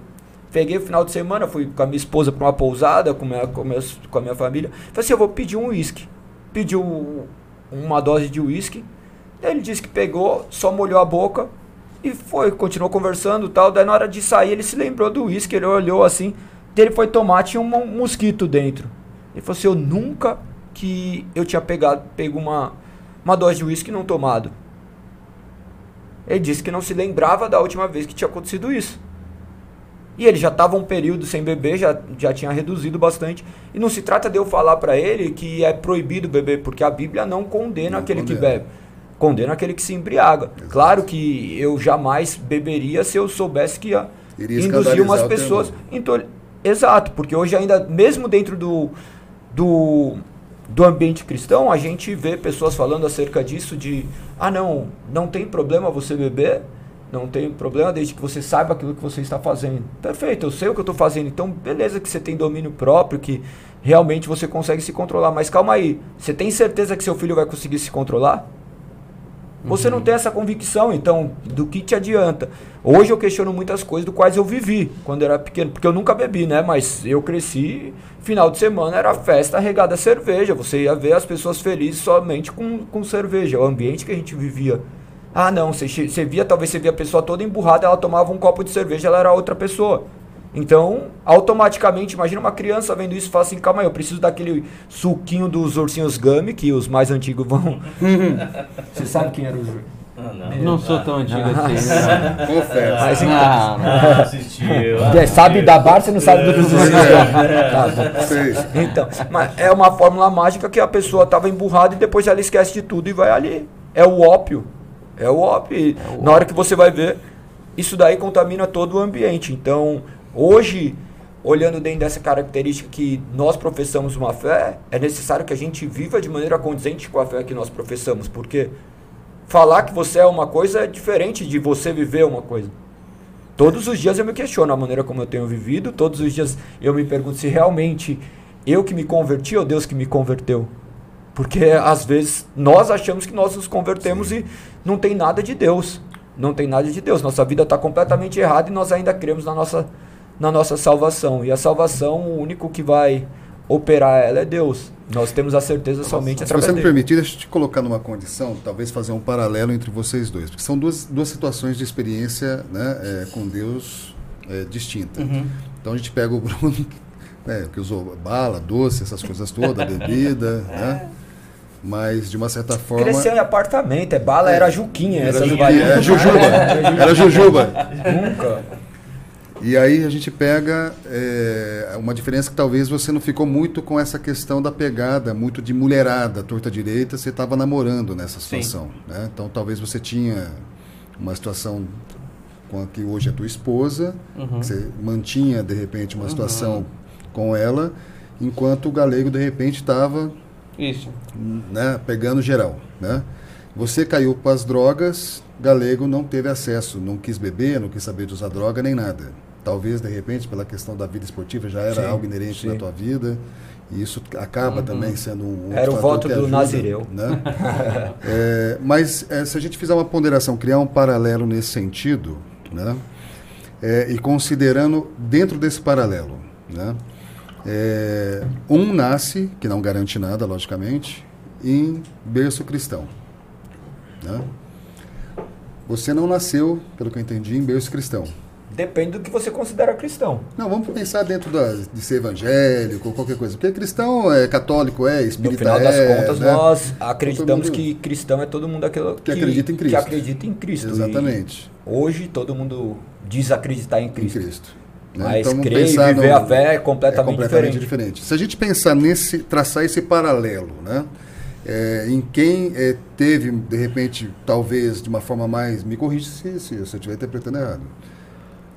Peguei o final de semana, fui com a minha esposa para uma pousada, com, minha, com, minha, com a minha família. Falei assim, eu vou pedir um uísque. Pediu uma dose de uísque ele disse que pegou, só molhou a boca e foi, continuou conversando tal. Daí na hora de sair ele se lembrou do uísque, ele olhou assim, ele foi tomar, tinha um mosquito dentro. Ele falou assim, eu nunca que eu tinha pegado, pego uma, uma dose de uísque não tomado. Ele disse que não se lembrava da última vez que tinha acontecido isso. E ele já estava um período sem beber, já, já tinha reduzido bastante. E não se trata de eu falar para ele que é proibido beber, porque a Bíblia não condena não aquele condena. que bebe condeno aquele que se embriaga. Exato. Claro que eu jamais beberia se eu soubesse que ia Iria induzir umas pessoas. Então, exato, porque hoje ainda, mesmo dentro do, do, do ambiente cristão, a gente vê pessoas falando acerca disso de ah não, não tem problema você beber, não tem problema desde que você saiba aquilo que você está fazendo. Perfeito, eu sei o que eu estou fazendo, então beleza que você tem domínio próprio, que realmente você consegue se controlar. Mas calma aí, você tem certeza que seu filho vai conseguir se controlar? Você não tem essa convicção, então, do que te adianta? Hoje eu questiono muitas coisas do quais eu vivi quando era pequeno, porque eu nunca bebi, né? Mas eu cresci, final de semana era festa regada a cerveja. Você ia ver as pessoas felizes somente com, com cerveja, o ambiente que a gente vivia. Ah, não, você, você via, talvez você via a pessoa toda emburrada, ela tomava um copo de cerveja, ela era outra pessoa. Então, automaticamente, imagina uma criança vendo isso e fala assim, calma aí, eu preciso daquele suquinho dos ursinhos Gummy, que os mais antigos vão... Você sabe quem era o ah, não. não sou tão antigo assim. Confesso. Mas, então, não, não. assistiu. É, sabe da bar, você não sabe do dos ursinhos tá Então, mas é uma fórmula mágica que a pessoa estava emburrada e depois ela esquece de tudo e vai ali. É o ópio. É o ópio. É o Na hora que você vai ver, isso daí contamina todo o ambiente. Então, Hoje, olhando dentro dessa característica que nós professamos uma fé, é necessário que a gente viva de maneira condizente com a fé que nós professamos, porque falar que você é uma coisa é diferente de você viver uma coisa. Todos os dias eu me questiono a maneira como eu tenho vivido, todos os dias eu me pergunto se realmente eu que me converti ou Deus que me converteu. Porque às vezes nós achamos que nós nos convertemos Sim. e não tem nada de Deus. Não tem nada de Deus. Nossa vida está completamente errada e nós ainda cremos na nossa na nossa salvação. E a salvação, o único que vai operar ela é Deus. Nós temos a certeza somente através Se você me permitir, deixa eu te colocar numa condição, talvez fazer um paralelo entre vocês dois, porque são duas, duas situações de experiência né, é, com Deus é, distinta. Uhum. Então a gente pega o Bruno, né, que usou bala, doce, essas coisas todas, bebida, né? Mas, de uma certa forma. Cresceu em apartamento, é bala, é, era Juquinha. Era, essa juquinha, é, Jujuba. era Jujuba. Nunca. E aí a gente pega é, uma diferença que talvez você não ficou muito com essa questão da pegada, muito de mulherada, torta direita, você estava namorando nessa situação. Né? Então talvez você tinha uma situação com a que hoje é tua esposa, uhum. você mantinha de repente uma uhum. situação com ela, enquanto o galego de repente estava isso, né, pegando geral, né? Você caiu para as drogas, galego não teve acesso, não quis beber, não quis saber de usar droga nem nada. Talvez de repente pela questão da vida esportiva já era Sim, algo inerente sim. na tua vida. E isso acaba também sendo um. Era o voto do ajuda, Nazireu. Né? É, mas é, se a gente fizer uma ponderação, criar um paralelo nesse sentido, né? É, e considerando dentro desse paralelo, né? É, um nasce, que não garante nada, logicamente, em berço cristão. Né? Você não nasceu, pelo que eu entendi, em berço cristão. Depende do que você considera cristão. Não, vamos pensar dentro da, de ser evangélico ou qualquer coisa. Porque cristão é católico, é No espírita final das é, contas, né? nós acreditamos mundo- que cristão é todo mundo aquele Que acredita em Cristo. Que acredita em Cristo. Exatamente, E hoje todo mundo diz acreditar em em Cristo. Cristo. né? Mas vamos crer e viver no- a fé é completamente, é completamente diferente. diferente. Se a gente pensar nesse, traçar esse paralelo, né? É, em quem é, teve, de repente, talvez de uma forma mais. Me corrija se, se, se eu estiver interpretando errado.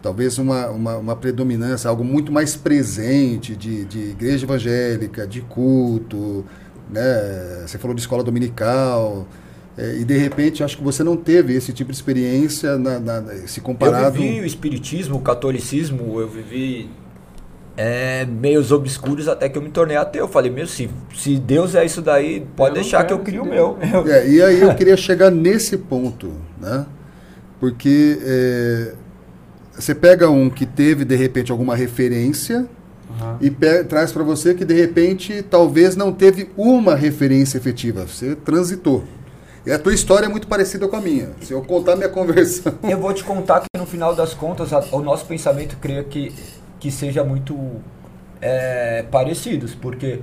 Talvez uma, uma, uma predominância, algo muito mais presente de, de igreja evangélica, de culto, né? Você falou de escola dominical. é, e de repente, acho que você não teve esse tipo de experiência na, na- se comparado. Eu vivi o espiritismo, o catolicismo, eu vivi é, meios obscuros até que eu me tornei ateu. Eu falei, meu, se, se Deus é isso daí, pode Eu deixar que eu crio o meu. Eu- É, e aí eu queria chegar nesse ponto, né? Porque é, você pega um que teve de repente alguma referência Aham. e traz para você que de repente talvez não teve uma referência efetiva, você transitou. E a tua história é muito parecida com a minha. Se eu contar minha conversão, Eu vou te contar que no final das contas a- o nosso pensamento creio que, que seja muito é, parecidos, porque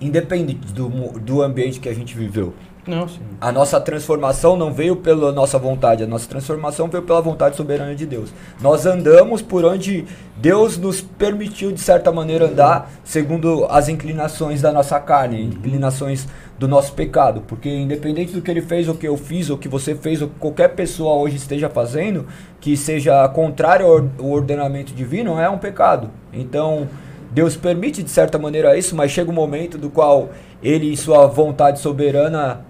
independente do, do ambiente que a gente viveu, Não, sim. a nossa transformação não veio pela nossa vontade, a nossa transformação veio pela vontade soberana de Deus. Nós andamos por onde Deus nos permitiu, de certa maneira, andar segundo as inclinações da nossa carne, inclinações do nosso pecado. Porque, independente do que ele fez, ou que eu fiz, ou que você fez, ou que qualquer pessoa hoje esteja fazendo, que seja contrário ao ordenamento divino, é um pecado. Então. Deus permite de certa maneira isso, mas chega um momento do qual ele, em sua vontade soberana,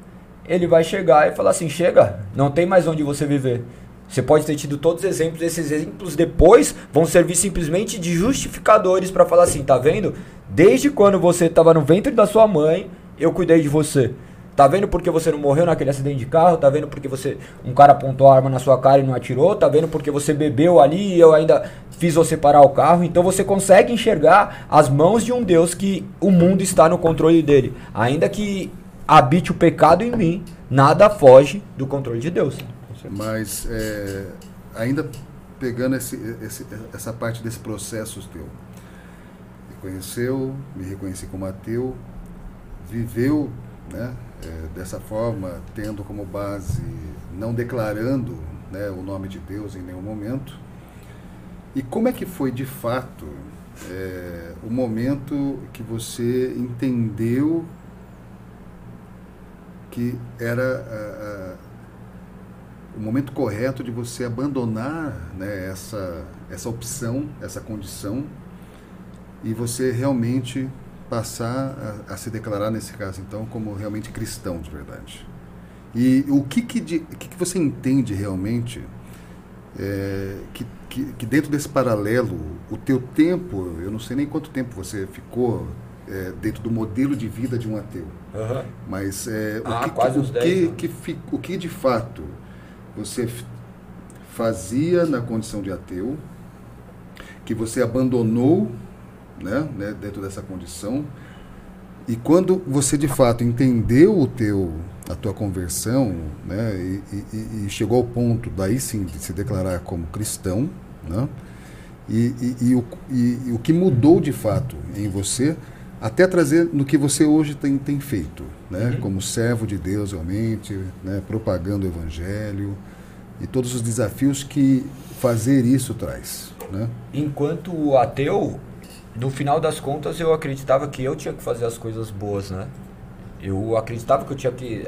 ele vai chegar e falar assim: chega, não tem mais onde você viver. Você pode ter tido todos os exemplos, esses exemplos depois vão servir simplesmente de justificadores para falar assim: tá vendo? Desde quando você estava no ventre da sua mãe, eu cuidei de você. Tá vendo porque você não morreu naquele acidente de carro? Tá vendo porque você um cara apontou a arma na sua cara e não atirou? Tá vendo porque você bebeu ali e eu ainda fiz você parar o carro? Então você consegue enxergar as mãos de um Deus que o mundo está no controle dele. Ainda que habite o pecado em mim, nada foge do controle de Deus. mas é, ainda pegando esse, esse- essa parte desse processo teu, me conheceu, me reconheci como ateu, viveu né, é, dessa forma, tendo como base, não declarando né, o nome de Deus em nenhum momento. E como é que foi de fato é, o momento que você entendeu que era o momento correto de você abandonar né, essa, essa opção, essa condição, e você realmente passar a, a se declarar, nesse caso, então, como realmente cristão de verdade. E o que, que, de- que, que você entende realmente é, que, que, que dentro desse paralelo, o teu tempo, eu não sei nem quanto tempo você ficou é, dentro do modelo de vida de um ateu, mas é, Ah, o, que, o, 10 que, que, fi- o que de fato você fazia na condição de ateu, que você abandonou né, né, dentro dessa condição, e quando você de fato entendeu o teu, a tua conversão, né, e, e- e chegou ao ponto daí sim de se declarar como cristão, né, e, e- e o, e o que mudou de fato em você, até trazer no que você hoje tem, tem feito, né, como servo de Deus realmente, né, propagando o evangelho e todos os desafios que fazer isso traz, né? Enquanto ateu, no final das contas eu acreditava que eu tinha que fazer as coisas boas, né? Eu acreditava que eu tinha que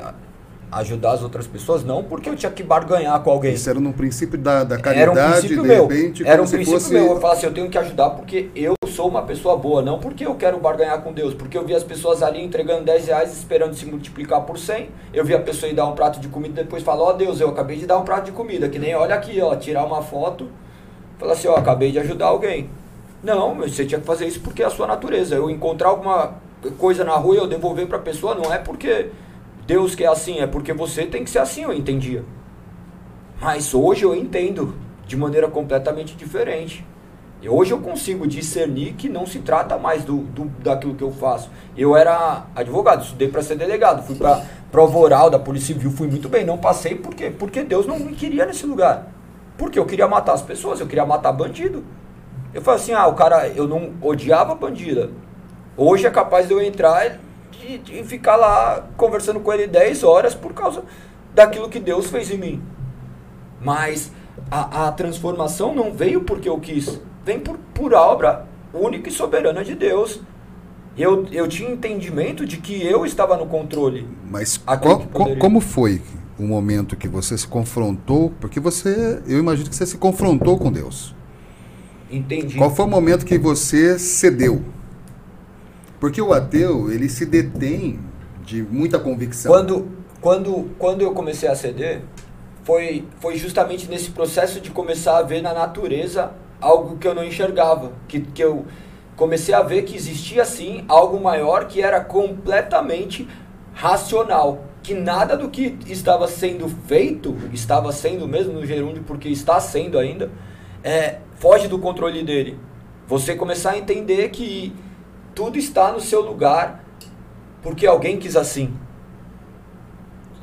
ajudar as outras pessoas, não porque eu tinha que barganhar com alguém. Isso era no princípio da, da Era um caridade, princípio de meu. repente, Era um princípio fosse meu. Eu falava assim, eu tenho que ajudar porque eu sou uma pessoa boa, não porque eu quero barganhar com Deus. Porque eu vi as pessoas ali entregando 10 reais esperando se multiplicar por 100. Eu vi a pessoa ir dar um prato de comida e depois falar, ó Deus, eu acabei de dar um prato de comida. Que nem, olha aqui, ó, tirar uma foto. Falar assim, ó, acabei de ajudar alguém. Não, você tinha que fazer isso porque é a sua natureza. Eu encontrar alguma coisa na rua e eu devolver para a pessoa não é porque Deus quer assim, é porque você tem que ser assim, eu entendia. Mas hoje eu entendo de maneira completamente diferente. E hoje eu consigo discernir que não se trata mais do, do daquilo que eu faço. Eu era advogado, estudei para ser delegado, fui para prova oral da Polícia Civil, fui muito bem, não passei por quê? Porque Deus não me queria nesse lugar. Porque eu queria matar as pessoas, eu queria matar bandido. Eu falei assim, ah, o cara, eu não odiava bandida. Hoje é capaz de eu entrar e, e ficar lá conversando com ele 10 horas por causa daquilo que Deus fez em mim. Mas a, a transformação não veio porque eu quis vem por, por obra única e soberana de Deus. Eu, eu tinha entendimento de que eu estava no controle. Mas qual, como foi o momento que você se confrontou? Porque você, eu imagino que você se confrontou com Deus. Entendi. Qual foi o momento que você cedeu? Porque o ateu, ele se detém de muita convicção. Quando, quando, quando eu comecei a ceder, foi, foi justamente nesse processo de começar a ver na natureza algo que eu não enxergava, que, que eu comecei a ver que existia sim algo maior que era completamente racional, que nada do que estava sendo feito, estava sendo mesmo no gerúndio, porque está sendo ainda, é, foge do controle dele. Você começar a entender que tudo está no seu lugar porque alguém quis assim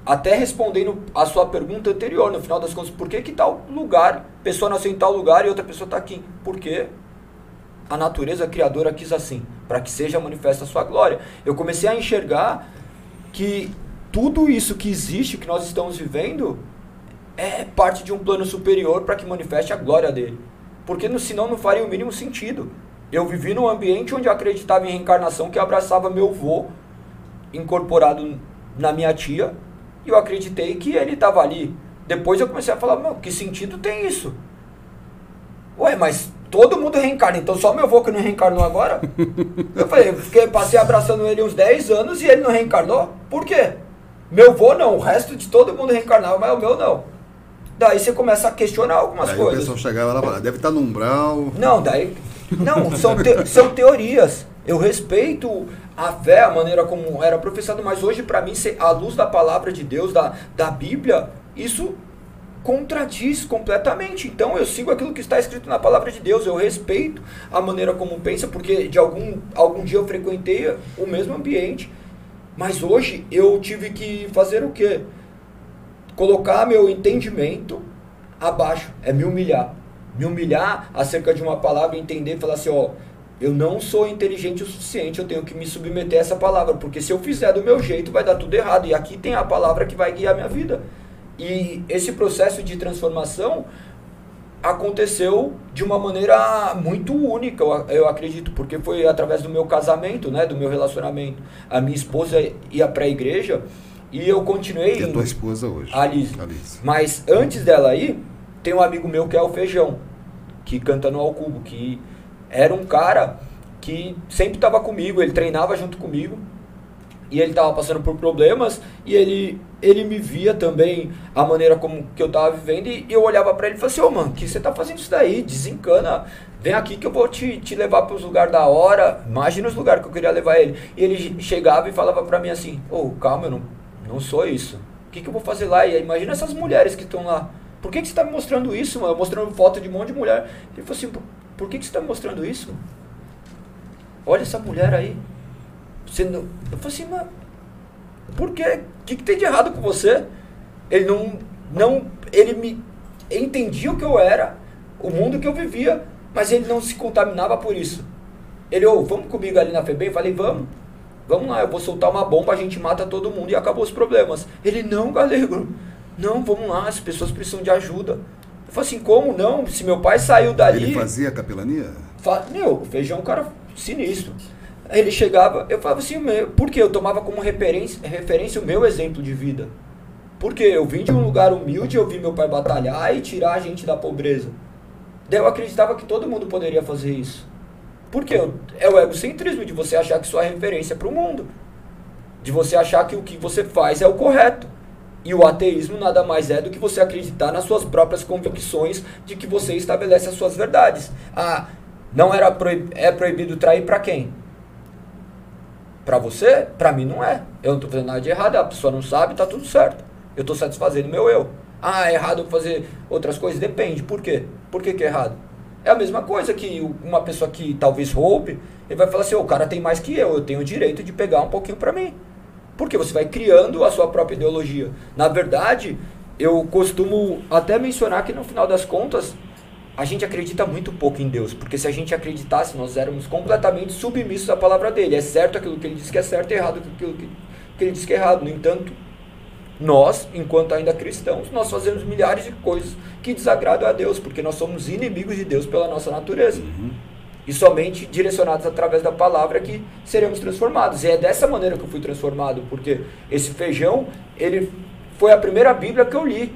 até respondendo a sua pergunta anterior, no final das contas, por que que tal lugar, pessoa nasceu em tal lugar e outra pessoa está aqui? Porque a natureza criadora quis assim, para que seja manifesta a sua glória. Eu comecei a enxergar que tudo isso que existe, que nós estamos vivendo, é parte de um plano superior para que manifeste a glória dele. Porque senão não faria o mínimo sentido. Eu vivi num ambiente onde eu acreditava em reencarnação que abraçava meu vô incorporado na minha tia e eu acreditei que ele estava ali. Depois eu comecei a falar, meu, que sentido tem isso? Ué, mas todo mundo reencarna, então só meu avô que não reencarnou agora? eu falei, fiquei, passei abraçando ele uns 10 anos e ele não reencarnou? Por quê? Meu avô não, o resto de todo mundo reencarnava, mas o meu não. Daí você começa a questionar algumas daí coisas. o pessoal chegava lá e falava, deve estar no umbral. Não, daí. Não, são, te, são teorias. Eu respeito a fé, a maneira como era professado, mas hoje para mim, à luz da palavra de Deus, da, da Bíblia, isso contradiz completamente. Então eu sigo aquilo que está escrito na palavra de Deus, eu respeito a maneira como pensa, porque de algum, algum dia eu frequentei o mesmo ambiente, mas hoje eu tive que fazer o quê? Colocar meu entendimento abaixo, é me humilhar. Me humilhar acerca de uma palavra, entender e falar assim, ó, eu não sou inteligente o suficiente, eu tenho que me submeter a essa palavra, porque se eu fizer do meu jeito vai dar tudo errado. E aqui tem a palavra que vai guiar minha vida. E esse processo de transformação aconteceu de uma maneira muito única, eu acredito, porque foi através do meu casamento, né, do meu relacionamento. A minha esposa ia para a igreja e eu continuei. E a tua esposa hoje? Alice. Alice. Mas antes dela ir, tem um amigo meu que é o Feijão, que canta no Alcubo, que era um cara que sempre estava comigo, ele treinava junto comigo e ele estava passando por problemas e ele ele me via também a maneira como que eu estava vivendo e eu olhava para ele e falava assim, ô oh, mano, que você tá fazendo isso daí? Desencana, vem aqui que eu vou te, te levar para os lugares da hora, imagina os lugares que eu queria levar ele. E ele chegava e falava para mim assim, ô, oh, calma, eu não, não sou isso, o que, que eu vou fazer lá? E imagina essas mulheres que estão lá, por que, que você está me mostrando isso, mano? Mostrando foto de um monte de mulher. Ele falou assim, por que, que você está mostrando isso? Olha essa mulher aí. Você não... Eu falei assim, mas por quê? O que, que tem de errado com você? Ele não, não. Ele me entendia o que eu era, o mundo que eu vivia, mas ele não se contaminava por isso. Ele, ô, oh, vamos comigo ali na FEBEM? Falei, vamos. Vamos lá, eu vou soltar uma bomba, a gente mata todo mundo e acabou os problemas. Ele, não, galego. Não, vamos lá, as pessoas precisam de ajuda. Eu falei assim, como não? Se meu pai saiu dali. Ele fazia capelania? Fa... Meu, o feijão é um cara sinistro. Ele chegava, eu falava assim, porque eu tomava como referência, referência o meu exemplo de vida. Porque eu vim de um lugar humilde, eu vi meu pai batalhar e tirar a gente da pobreza. Daí eu acreditava que todo mundo poderia fazer isso. Porque é o egocentrismo de você achar que sua referência é para o mundo. De você achar que o que você faz é o correto. E o ateísmo nada mais é do que você acreditar nas suas próprias convicções de que você estabelece as suas verdades. Ah, não era proib é proibido trair para quem? Para você? Para mim não é. Eu não estou fazendo nada de errado, a pessoa não sabe, tá tudo certo. Eu estou satisfazendo meu eu. Ah, é errado fazer outras coisas? Depende. Por quê? Por que, que é errado? É a mesma coisa que uma pessoa que talvez roube, ele vai falar assim, o cara tem mais que eu, eu tenho o direito de pegar um pouquinho para mim. Porque você vai criando a sua própria ideologia. Na verdade, eu costumo até mencionar que no final das contas, a gente acredita muito pouco em Deus, porque se a gente acreditasse, nós éramos completamente submissos à palavra dele. É certo aquilo que ele diz que é certo, é errado aquilo que, que ele diz que é errado. No entanto, nós, enquanto ainda cristãos, nós fazemos milhares de coisas que desagradam a Deus, porque nós somos inimigos de Deus pela nossa natureza. Uhum. E somente direcionados através da palavra que seremos transformados. E é dessa maneira que eu fui transformado, porque esse feijão, ele foi a primeira Bíblia que eu li.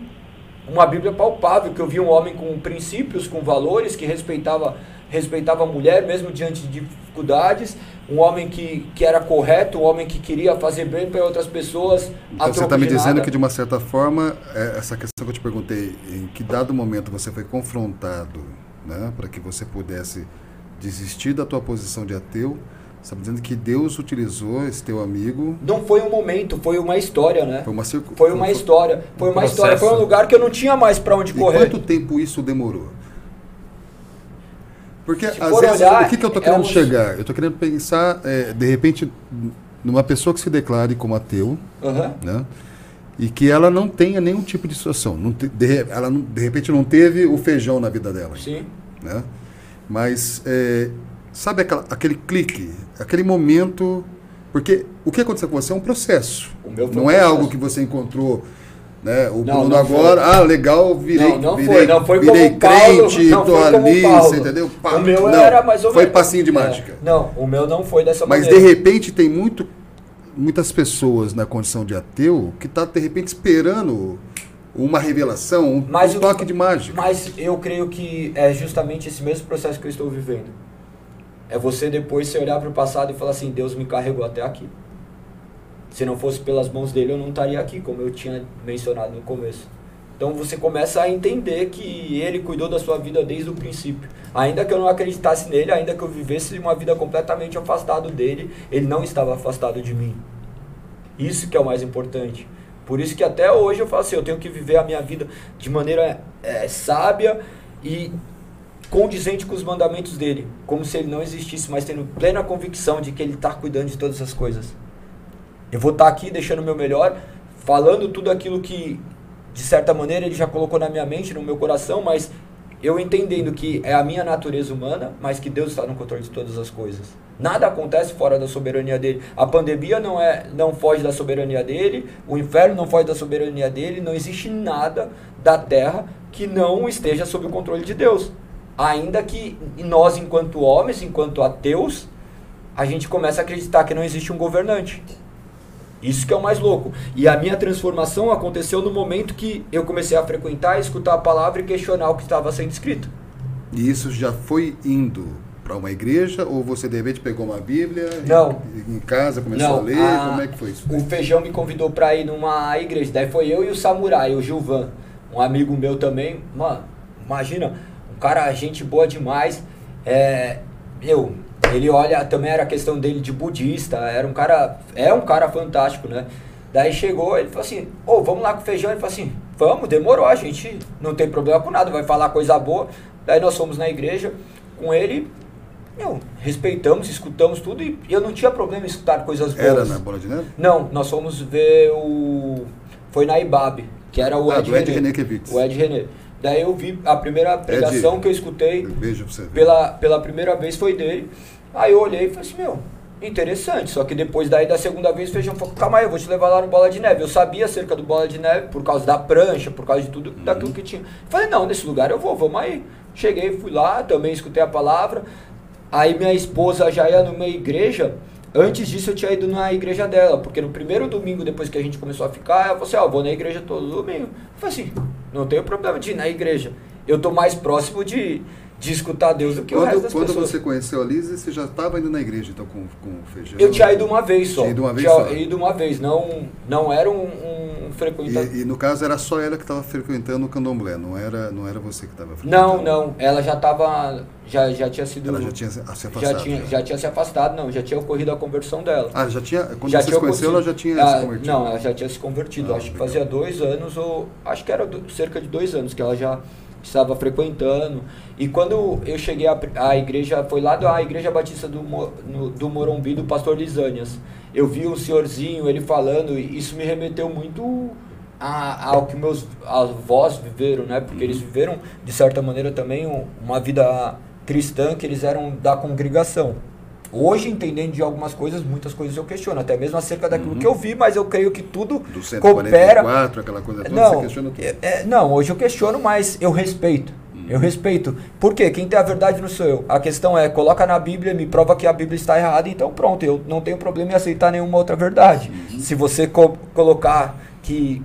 Uma Bíblia palpável, que eu vi um homem com princípios, com valores, que respeitava respeitava a mulher mesmo diante de dificuldades, um homem que, que era correto, um homem que queria fazer bem para outras pessoas. Então, você está me dizendo que, de uma certa forma, é, essa questão que eu te perguntei, em que dado momento você foi confrontado né, para que você pudesse desistir da tua posição de ateu, você está dizendo que Deus utilizou esse teu amigo. Não foi um momento, foi uma história, né? Foi uma circunstância. Foi uma história. Foi uma processo. história. Foi um lugar que eu não tinha mais para onde e correr. Quanto tempo isso demorou? Porque às vezes, olhar, o que, que eu estou querendo é chegar? Eu estou querendo pensar, é, de repente, numa pessoa que se declare como ateu, uhum. né? E que ela não tenha nenhum tipo de situação. Não te, de, ela não, de repente não teve o feijão na vida dela. Sim. Né? Mas é, sabe aquela, aquele clique, aquele momento. Porque o que aconteceu com você é um processo. não um é processo. algo que você encontrou né? O não, Bruno não agora, foi. ah, legal, virei, não, não virei, foi, não foi virei como crente, Paulo, tô ali, você entendeu? Pá, o meu era mais ou menos. Foi passinho de mágica. É, não, o meu não foi dessa Mas maneira. de repente tem muito, muitas pessoas na condição de ateu que tá de repente esperando uma revelação, um, mas um toque de mágica. Mas eu creio que é justamente esse mesmo processo que eu estou vivendo. É você depois se olhar para o passado e falar assim, Deus me carregou até aqui. Se não fosse pelas mãos dele, eu não estaria aqui, como eu tinha mencionado no começo. Então você começa a entender que ele cuidou da sua vida desde o princípio. Ainda que eu não acreditasse nele, ainda que eu vivesse uma vida completamente afastado dele, ele não estava afastado de mim. Isso que é o mais importante. Por isso que até hoje eu falo assim, eu tenho que viver a minha vida de maneira é, sábia e condizente com os mandamentos dele, como se ele não existisse, mas tendo plena convicção de que ele está cuidando de todas as coisas. Eu vou estar tá aqui deixando o meu melhor, falando tudo aquilo que, de certa maneira, ele já colocou na minha mente, no meu coração, mas eu entendendo que é a minha natureza humana, mas que Deus está no controle de todas as coisas. Nada acontece fora da soberania dele. A pandemia não é, não foge da soberania dele, o inferno não foge da soberania dele, não existe nada da terra que não esteja sob o controle de Deus. Ainda que nós, enquanto homens, enquanto ateus, a gente começa a acreditar que não existe um governante. Isso que é o mais louco. E a minha transformação aconteceu no momento que eu comecei a frequentar, escutar a palavra e questionar o que estava sendo escrito. E isso já foi indo para uma igreja ou você de repente pegou uma Bíblia não. em, casa começou não, a ler? a, como é que foi isso? o feijão me convidou para ir numa igreja. Daí foi eu e o samurai o Gilvan. Um amigo meu também. Mano imagina um cara gente boa demais. É eu ele olha, também era a questão dele de budista, era um cara, é um cara fantástico, né? Daí chegou, ele falou assim, ô, oh, vamos lá com feijão, ele falou assim, vamos, demorou, a gente não tem problema com nada, vai falar coisa boa. Daí nós fomos na igreja com ele, respeitamos, escutamos tudo e eu não tinha problema em escutar coisas boas. Era na Bola de Neve? Não, nós fomos ver o... foi na IBAB, que era o ah, Ed, Ed René. René o Ed René. Daí eu vi a primeira pregação Ed, que eu escutei beijo pra você. Pela, pela primeira vez foi dele. Aí eu olhei e falei assim, meu, interessante. Só que depois daí da segunda vez o feijão falou, calma aí, eu vou te levar lá no Bola de Neve. Eu sabia acerca do Bola de Neve por causa da prancha, por causa de tudo uhum. daquilo que tinha. Falei, não, nesse lugar eu vou, vamos aí. Cheguei, fui lá, também escutei a palavra. Aí minha esposa já ia numa igreja. Antes disso eu tinha ido na igreja dela, porque no primeiro domingo depois que a gente começou a ficar, ela falou assim, ó, oh, vou na igreja todo domingo. Eu falei assim, não tenho problema de ir na igreja. Eu tô mais próximo de de escutar Deus do que o resto Quando, das quando pessoas. você conheceu a Lise, você já estava indo na igreja, então, com, com feijão? Eu tinha ido uma vez só. Tinha ido uma vez Tinha só. ido uma vez, não, não era um, um frequentador. E, e no caso era só ela que estava frequentando o candomblé, não era, não era você que estava frequentando? Não, não, ela já tava. Já, já tinha sido. Ela já tinha se afastado. já tinha, já tinha se afastado, não, já tinha ocorrido a conversão dela. Ah, já tinha. Quando já você se conheceu, ela já tinha Ah, se convertido. Não, ela já tinha se convertido. Ah, acho que fazia dois anos, ou. Acho que era do- cerca de dois anos que ela já estava frequentando. E quando eu cheguei à, à igreja, foi lá da Igreja Batista do, no- do Morumbi, do pastor Lisânias. Eu vi um senhorzinho, ele falando, e isso me remeteu muito a- ao que meus avós viveram, né? Porque eles viveram, de certa maneira, também um- uma vida cristã, que eles eram da congregação. Hoje, entendendo de algumas coisas, muitas coisas eu questiono, até mesmo acerca daquilo que eu vi, mas eu creio que tudo Do coopera. 144, aquela coisa toda, Não, você questiona tudo. é- é- não, hoje eu questiono, mas eu respeito. Eu respeito. Por quê? Quem tem a verdade não sou eu. A questão é, coloca na Bíblia, me prova que a Bíblia está errada, então pronto, eu não tenho problema em aceitar nenhuma outra verdade. Se você co- colocar que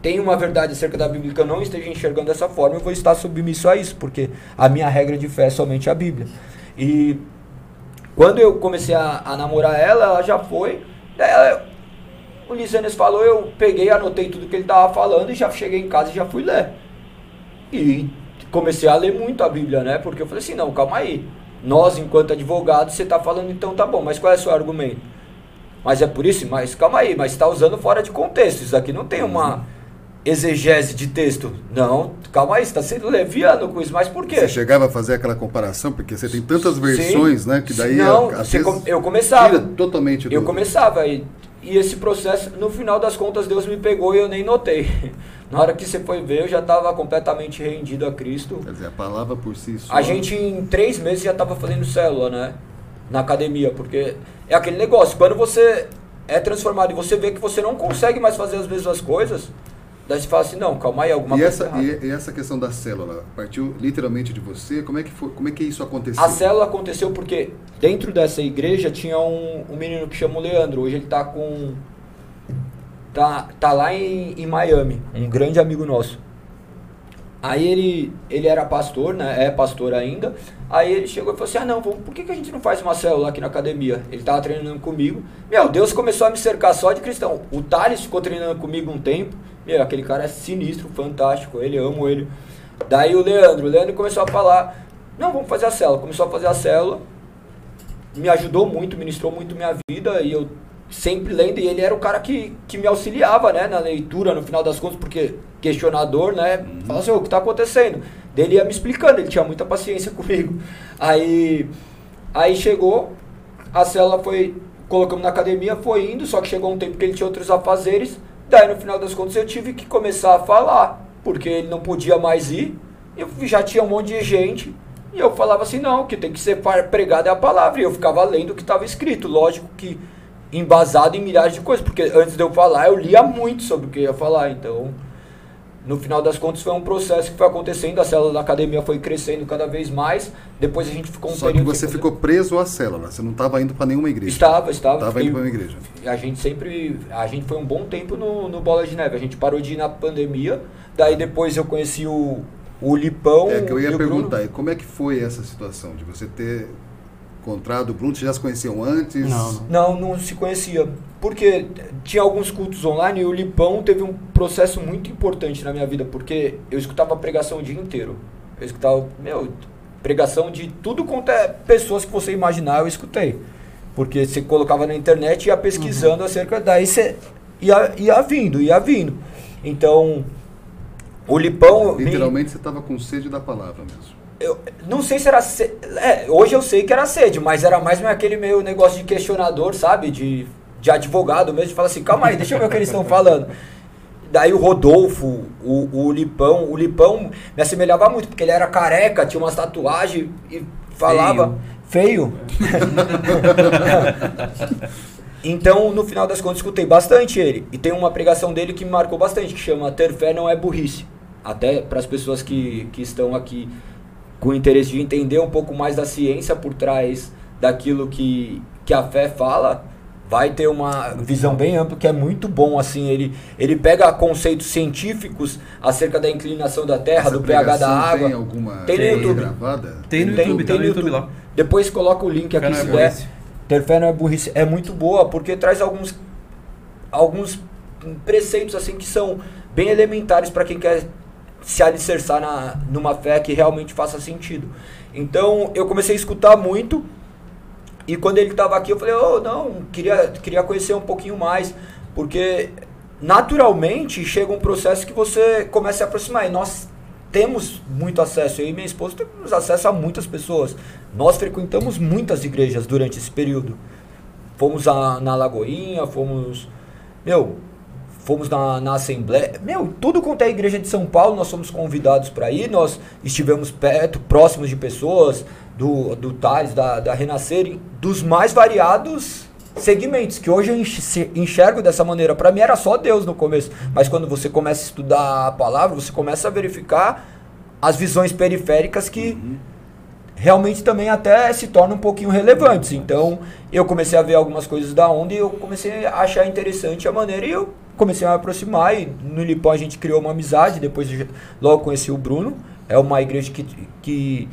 tem uma verdade acerca da Bíblia que eu não esteja enxergando dessa forma, eu vou estar submisso a isso, porque a minha regra de fé é somente a Bíblia. E quando eu comecei a, a namorar ela, ela já foi. ela- o Lisanes falou, eu peguei, anotei tudo que ele estava falando e já cheguei em casa e já fui ler. E comecei a ler muito a Bíblia, né? Porque eu falei assim, não, calma aí. Nós, enquanto advogados, você está falando, então tá bom, mas qual é o seu argumento? Mas é por isso? Mas calma aí, mas está usando fora de contexto. Isso aqui não tem uma exegese de texto. Não, calma aí, você está sendo leviano com isso. Mas por quê? Você chegava a fazer aquela comparação, porque você tem tantas versões, Sim. né? Que daí Não, vezes, com- eu começava. totalmente do. Eu começava e, e esse processo, no final das contas, Deus me pegou e eu nem notei. Na hora que você foi ver, eu já estava completamente rendido a Cristo. Quer dizer, a palavra por si só. A gente em três meses já estava fazendo célula, né? Na academia, porque é aquele negócio, quando você é transformado e você vê que você não consegue mais fazer as mesmas coisas, daí você fala assim, não, calma aí, alguma E coisa essa, tá errada. e, essa questão da célula partiu literalmente de você? Como é que, foi, como é que isso aconteceu? A célula aconteceu porque dentro dessa igreja tinha um, um menino que chama o Leandro. Hoje ele tá com. Tá, tá lá em, em Miami, um grande amigo nosso. Aí ele, ele era pastor, né? É pastor ainda. Aí ele chegou e falou assim: Ah, não, vamos, por que, que a gente não faz uma célula aqui na academia? Ele tava treinando comigo. Meu, Deus começou a me cercar só de cristão. O Thales ficou treinando comigo um tempo. Meu, aquele cara é sinistro, fantástico. Ele, amo ele. Daí o Leandro, o Leandro começou a falar: Não, vamos fazer a célula. Começou a fazer a célula. Me ajudou muito, ministrou muito minha vida. E eu sempre lendo. E ele era o cara que, que me auxiliava, né? Na leitura, no final das contas, porque questionador, né? Fala assim: "Ô, O que está acontecendo? Ele ia me explicando, ele tinha muita paciência comigo. Aí, aí chegou, a célula foi, colocamos na academia, foi indo, só que chegou um tempo que ele tinha outros afazeres. Daí no final das contas eu tive que começar a falar, porque ele não podia mais ir. Eu já tinha um monte de gente. E eu falava assim, não, o que tem que ser pregado é a palavra. E eu ficava lendo o que estava escrito. Lógico que embasado em milhares de coisas, porque antes de eu falar, eu lia muito sobre o que eu ia falar. Então, no final das contas, foi um processo que foi acontecendo. A célula da academia foi crescendo cada vez mais. Depois a gente ficou um Só que período você sem fazer- ficou preso à célula, você não estava indo para nenhuma igreja. Estava, estava. Estava indo para uma igreja. a gente sempre. A gente foi um bom tempo no, no Bola de Neve. A gente parou de ir na pandemia. Daí depois eu conheci o, o Lipão. É que eu ia Bruno. perguntar, e como é que foi essa situação de você ter encontrado o Bruno? Vocês já se conheciam antes? Não, não. Não, não se conhecia. Porque tinha alguns cultos online e o Lipão teve um processo muito importante na minha vida, porque eu escutava pregação o dia inteiro. Eu escutava, meu, pregação de tudo quanto é pessoas que você imaginar, eu escutei. Porque você colocava na internet e ia pesquisando acerca, daí você ia, ia vindo, ia vindo. Então, o Lipão. me- Literalmente você estava com sede da palavra mesmo. Eu não sei se era sede. É, hoje eu sei que era sede, mas era mais aquele meio negócio de questionador, sabe? De, de advogado mesmo, de falar assim, calma aí, deixa eu ver o que eles estão falando. Daí o Rodolfo, o, o Lipão, o Lipão me assemelhava muito, porque ele era careca, tinha umas tatuagens e falava. Feio? então, no final das contas, escutei bastante ele. E tem uma pregação dele que me marcou bastante, que chama Ter fé não é burrice. Até para as pessoas que, que estão aqui com interesse de entender um pouco mais da ciência por trás daquilo que, que a fé fala, vai ter uma visão bem ampla que é muito bom assim ele ele pega conceitos científicos acerca da inclinação da Terra Essa do pH da água Tem alguma Tem no tem YouTube. gravada? Tem no Tem- YouTube, tem tá no no YouTube YouTube. lá. depois coloca o link aqui Cara, se é der ter fé não é burrice é muito boa porque traz alguns alguns preceitos assim que são bem elementares para quem quer se alicerçar na, numa fé que realmente faça sentido. Então eu comecei a escutar muito e quando ele estava aqui eu falei, oh não, queria, queria conhecer um pouquinho mais, porque naturalmente chega um processo que você começa a se aproximar e nós temos muito acesso, eu e minha esposa temos acesso a muitas pessoas. Nós frequentamos muitas igrejas durante esse período. Fomos a, na Lagoinha, fomos. Meu, fomos na, na Assembleia. Meu, tudo quanto é igreja de São Paulo, nós somos convidados para ir. Nós estivemos perto, próximos de pessoas, do, do Tales, da, da Renascer, dos mais variados segmentos, que hoje eu enxergo dessa maneira. Para mim era só Deus no começo, mas quando você começa a estudar a palavra, você começa a verificar as visões periféricas que realmente também até se tornam um pouquinho relevantes. Então, eu comecei a ver algumas coisas da onda e eu comecei a achar interessante a maneira e eu comecei a me aproximar e no Lipão a gente criou uma amizade, depois logo conheci o Bruno, é uma igreja que, que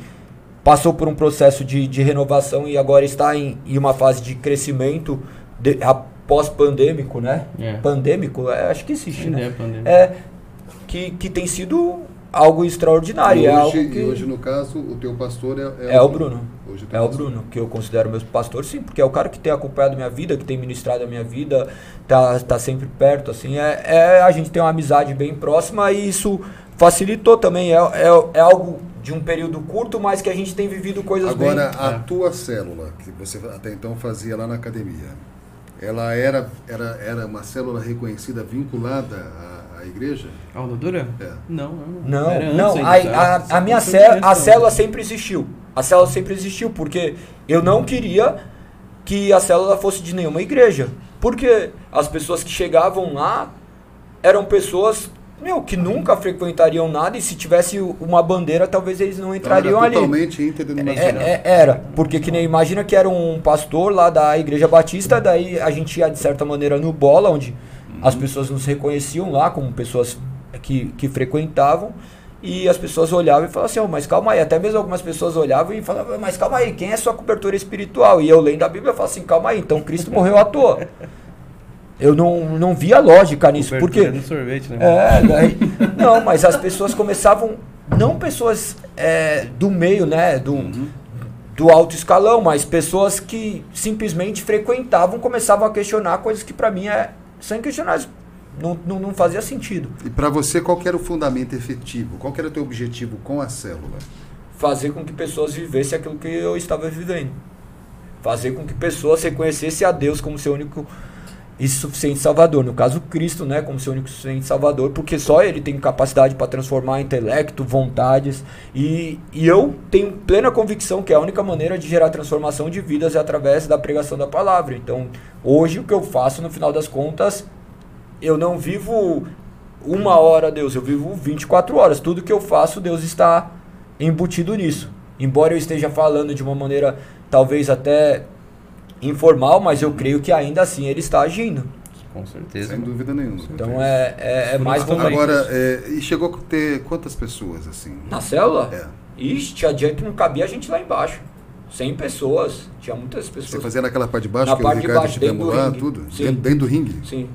passou por um processo de, de renovação e agora está em, em uma fase de crescimento de- após pandêmico, né? É. Pandêmico, é, acho que existe, né? É. É, que, que tem sido algo extraordinário. E é hoje, algo que... e hoje, no caso, o teu pastor é, É o Bruno. Hoje teu É o. Bruno, que eu considero meu pastor, sim, porque é o cara que tem acompanhado a minha vida, que tem ministrado a minha vida, tá, tá sempre perto, assim. É, é, a gente tem uma amizade bem próxima e isso facilitou também. É, é, é algo de um período curto, mas que a gente tem vivido coisas Agora, bem... a É. tua célula, que você até então fazia lá na academia, ela era, era, era uma célula reconhecida, vinculada à igreja? A onda dura? É. Não, não. Não, não, ainda, a, a, a minha célula, a não. célula sempre existiu. A célula sempre existiu, porque eu não queria que a célula fosse de nenhuma igreja. Porque as pessoas que chegavam lá eram pessoas, meu, que nunca frequentariam nada e se tivesse uma bandeira, talvez eles não Então, era entrariam ali. totalmente É, é, era, porque que nem imagina que era um pastor lá da Igreja Batista, daí a gente ia de certa maneira no bola, onde as pessoas nos reconheciam lá como pessoas que, que frequentavam, e as pessoas olhavam e falavam assim, "Ô, mas calma aí, até mesmo algumas pessoas olhavam e falavam, mas calma aí, quem é sua cobertura espiritual? E eu lendo a Bíblia eu falo assim, calma aí, então Cristo morreu à toa. Eu não, não via lógica nisso, Cobertura porque sorvete, né? é, daí, não, mas as pessoas começavam, não pessoas é, do meio, né, do, do alto escalão, mas pessoas que simplesmente frequentavam, começavam a questionar coisas que pra mim é, são inquestionáveis, não, não, não fazia sentido. E para você, qual que era o fundamento efetivo? Qual que era o teu objetivo com a célula? Fazer com que pessoas vivessem aquilo que eu estava vivendo. Fazer com que pessoas reconhecessem a Deus como seu único e suficiente Salvador. No caso, Cristo, né, como seu único suficiente Salvador, porque só Ele tem capacidade para transformar intelecto, vontades. E, e eu tenho plena convicção que a única maneira de gerar transformação de vidas é através da pregação da palavra. Então, hoje, o que eu faço, no final das contas, eu não vivo uma hora, Deus, eu vivo 24 horas. Tudo que eu faço, Deus está embutido nisso. Embora eu esteja falando de uma maneira talvez até informal, mas eu creio que ainda assim ele está agindo. Com certeza. Sem dúvida nenhuma. Então é, é, é mais voltado. Agora, é, e chegou a ter quantas pessoas assim? Na célula? É. Ixi, tinha dia que não cabia a gente lá embaixo. 100 pessoas. Tinha muitas Você pessoas. fazia naquela parte de baixo Na que parte o de Ricardo baixo, dentro do lá, ringue. tudo? Sim. Dentro, dentro do ringue? Sim.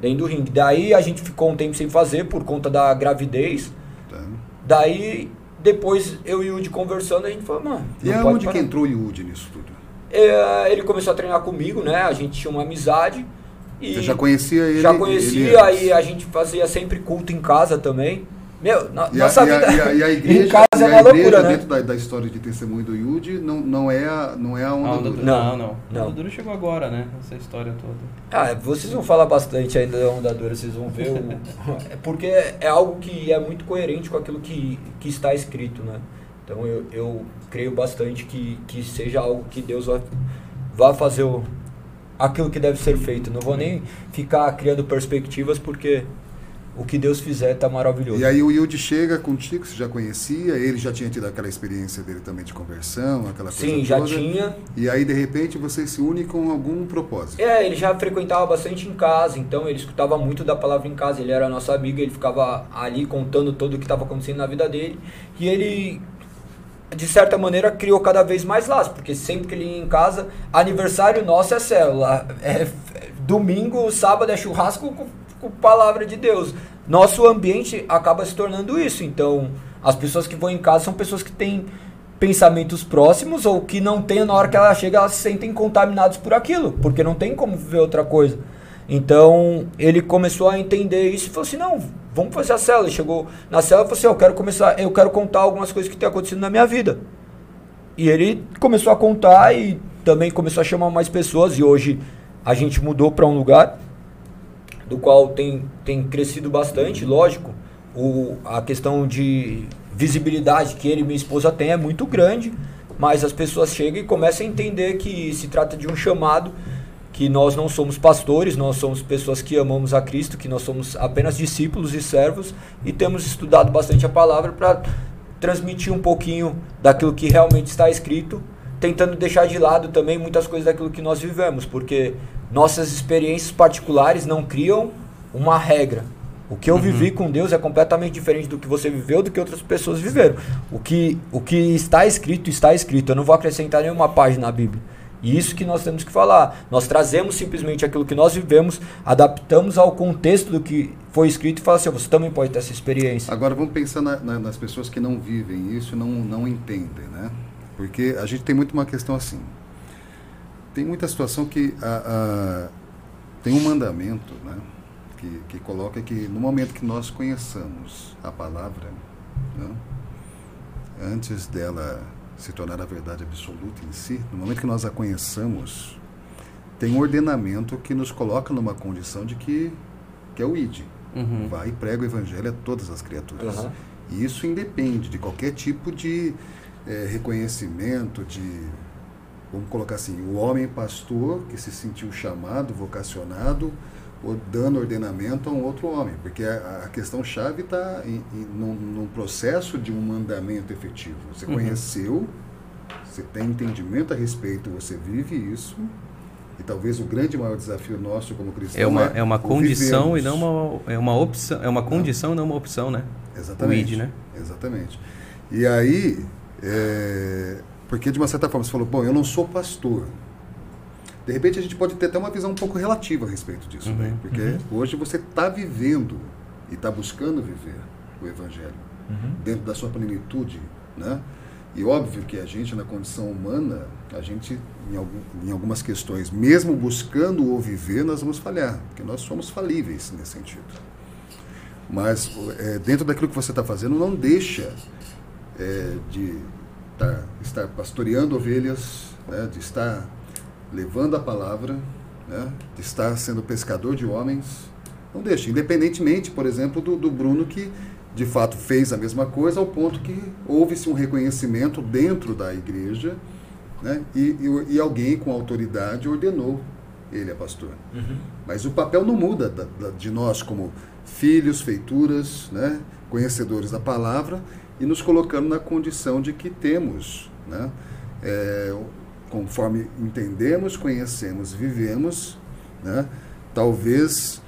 Dentro do ringue. Daí a gente ficou um tempo sem fazer por conta da gravidez. Tá. Daí, depois eu e o Yudi conversando, a gente falou, mano. E aonde que parar. entrou o Yudi nisso tudo? É, ele começou a treinar comigo, né? A gente tinha uma amizade. E Você já conhecia ele? já ele conhecia, antes? aí a gente fazia sempre culto em casa também. Meu, na, E a, nossa e a- vida e a- e a igreja, em casa e é uma igreja loucura, né? dentro da, da história de testemunho do Yudi não, não, é a, não é a A onda, onda dura. Não, não. não. A onda dura chegou agora, né? Essa história toda. Ah, vocês vão falar bastante ainda da onda dura, vocês vão ver. O... é porque é algo que é muito coerente com aquilo que, que está escrito, né? Então eu, eu creio bastante que, que seja algo que Deus vai, vai fazer o, aquilo que deve ser feito. Não vou nem ficar criando perspectivas porque o que Deus fizer tá maravilhoso. E aí o Yudi chega contigo, você já conhecia, ele já tinha tido aquela experiência dele também de conversão, aquela coisa Sim, já toda. tinha. E aí, de repente, você se une com algum propósito. É, ele já frequentava bastante em casa, então ele escutava muito da palavra em casa. Ele era nosso amigo, ele ficava ali contando tudo o que estava acontecendo na vida dele. E ele, de certa maneira, criou cada vez mais laços, porque sempre que ele ia em casa, aniversário nosso é célula. É, é domingo, sábado é churrasco com, com palavra de Deus. Nosso ambiente acaba se tornando isso. Então, as pessoas que vão em casa são pessoas que têm pensamentos próximos ou que não tem na hora que ela chega, elas se sentem contaminados por aquilo, porque não tem como viver outra coisa. Então ele começou a entender isso e falou assim: não, vamos fazer a célula. Ele chegou na célula e falou assim: eu quero começar, eu quero contar algumas coisas que tem acontecido na minha vida. E ele começou a contar e também começou a chamar mais pessoas. E hoje a gente mudou para um lugar do qual tem, tem crescido bastante, lógico. O, a questão de visibilidade que ele e minha esposa têm é muito grande, mas as pessoas chegam e começam a entender que se trata de um chamado, que nós não somos pastores, nós somos pessoas que amamos a Cristo, que nós somos apenas discípulos e servos e temos estudado bastante a palavra para transmitir um pouquinho daquilo que realmente está escrito, tentando deixar de lado também muitas coisas daquilo que nós vivemos, porque nossas experiências particulares não criam uma regra. O que eu Uhum. vivi com Deus é completamente diferente do que você viveu, do que outras pessoas viveram. O que, o que está escrito, está escrito. Eu não vou acrescentar nenhuma página na Bíblia. E isso que nós temos que falar. Nós trazemos simplesmente aquilo que nós vivemos, adaptamos ao contexto do que foi escrito e fala assim: "Ó, você também pode ter essa experiência. Agora vamos pensar na- na- nas pessoas que não vivem isso não, não entendem, né? Porque a gente tem muito uma questão assim. Tem muita situação que a- a- tem um mandamento, né? Que, que coloca que no momento que nós conheçamos a palavra, né? antes dela se tornar a verdade absoluta em si, no momento que nós a conheçamos, tem um ordenamento que nos coloca numa condição de que, que é o ID. Uhum. Vai e prega o evangelho a todas as criaturas. Aham. E isso independe de qualquer tipo de eh, reconhecimento, de. Vamos colocar assim, o homem pastor que se sentiu chamado, vocacionado, dando ordenamento a um outro homem. Porque a, a questão-chave está num, num processo de um mandamento efetivo. Você Uhum. conheceu, você tem entendimento a respeito, você vive isso. E talvez o grande maior desafio nosso como cristão É uma, é uma o condição e vivermos. não uma, é uma opção. É uma condição e não uma opção, né? Exatamente. Id, né? Exatamente. E aí, é, porque de uma certa forma você falou, bom, eu não sou pastor. De repente a gente pode ter até uma visão um pouco relativa a respeito disso, Uhum, né? porque hoje você está vivendo e está buscando viver o Evangelho dentro da sua plenitude, né? E óbvio que a gente, na condição humana, a gente, em, algum, em algumas questões, mesmo buscando o viver, nós vamos falhar, porque nós somos falíveis nesse sentido. Mas é, dentro daquilo que você está fazendo, não deixa é, de tá- estar pastoreando ovelhas, né, de estar levando a palavra, né, de estar sendo pescador de homens. Não deixa, independentemente, por exemplo, do, do Bruno que de fato fez a mesma coisa, ao ponto que houve-se um reconhecimento dentro da igreja né, e, e, e alguém com autoridade ordenou ele a pastor. Mas o papel não muda da- da- de nós como filhos, feituras, né, conhecedores da palavra e nos colocando na condição de que temos, né, é, conforme entendemos, conhecemos, vivemos, né, talvez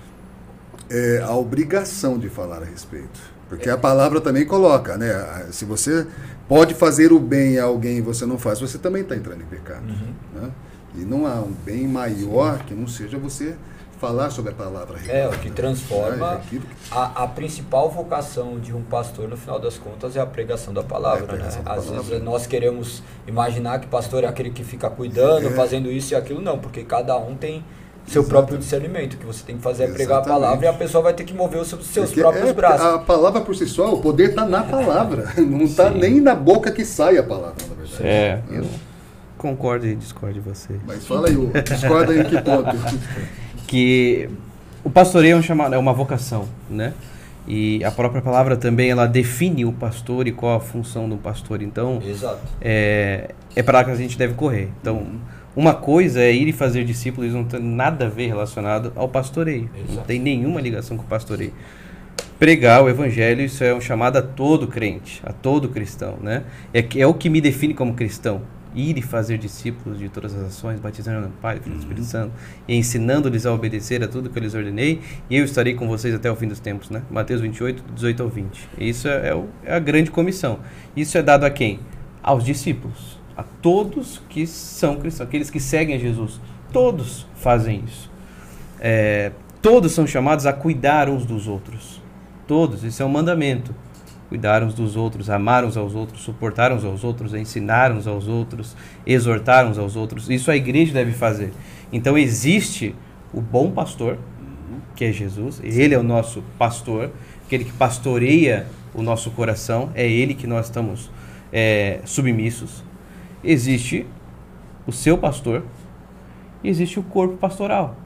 é, a obrigação de falar a respeito. Porque a palavra também coloca, né? Se você pode fazer o bem a alguém e você não faz, você também está entrando em pecado. Né? E não há um bem maior que não seja você falar sobre a palavra. É, o que transforma né? Aquilo que- a, a principal vocação de um pastor, no final das contas, é a pregação da É a palavra. pregação né? da Às palavra. vezes nós queremos imaginar que pastor é aquele que fica cuidando, É. fazendo isso e aquilo, não, porque cada um tem seu Exatamente. próprio discernimento. O que você tem que fazer é pregar a palavra e a pessoa vai ter que mover os seus, próprios é, braços. A palavra por si só, o poder está na palavra. Não está nem na boca que sai a palavra, na verdade. É, Né? eu concordo e discordo de você. Mas fala aí, o- discorda aí em que ponto. que o pastoreio é um chamado, é uma vocação, né? E a própria palavra também ela define o pastor e qual a função do pastor. Então, Exato. é, é para lá que a gente deve correr. Então, uma coisa é ir e fazer discípulos, não tem nada a ver relacionado ao pastoreio. Não Exato. tem nenhuma ligação com o pastoreio. pregar o evangelho, isso é um chamado a todo crente, a todo cristão, né? É, é o que me define como cristão. Ir e fazer discípulos de todas as ações, batizando no Pai, Filho e Espírito Santo, e ensinando-lhes a obedecer a tudo que eu lhes ordenei, e eu estarei com vocês até o fim dos tempos, né? Mateus 28, 18 ao 20. Isso é, é o- é a grande comissão. Isso é dado a quem? Aos discípulos, a todos que são cristãos, aqueles que seguem a Jesus. Todos fazem isso. É, todos são chamados a cuidar uns dos outros. Todos, isso é um mandamento. Cuidar uns dos outros, amar uns aos outros, suportar uns aos outros, ensinar uns aos outros, exortar uns aos outros. Isso a igreja deve fazer. Então existe o bom pastor, que é Jesus, ele é o nosso pastor, aquele que pastoreia o nosso coração, é ele que nós estamos é, submissos. Existe o seu pastor e existe o corpo pastoral.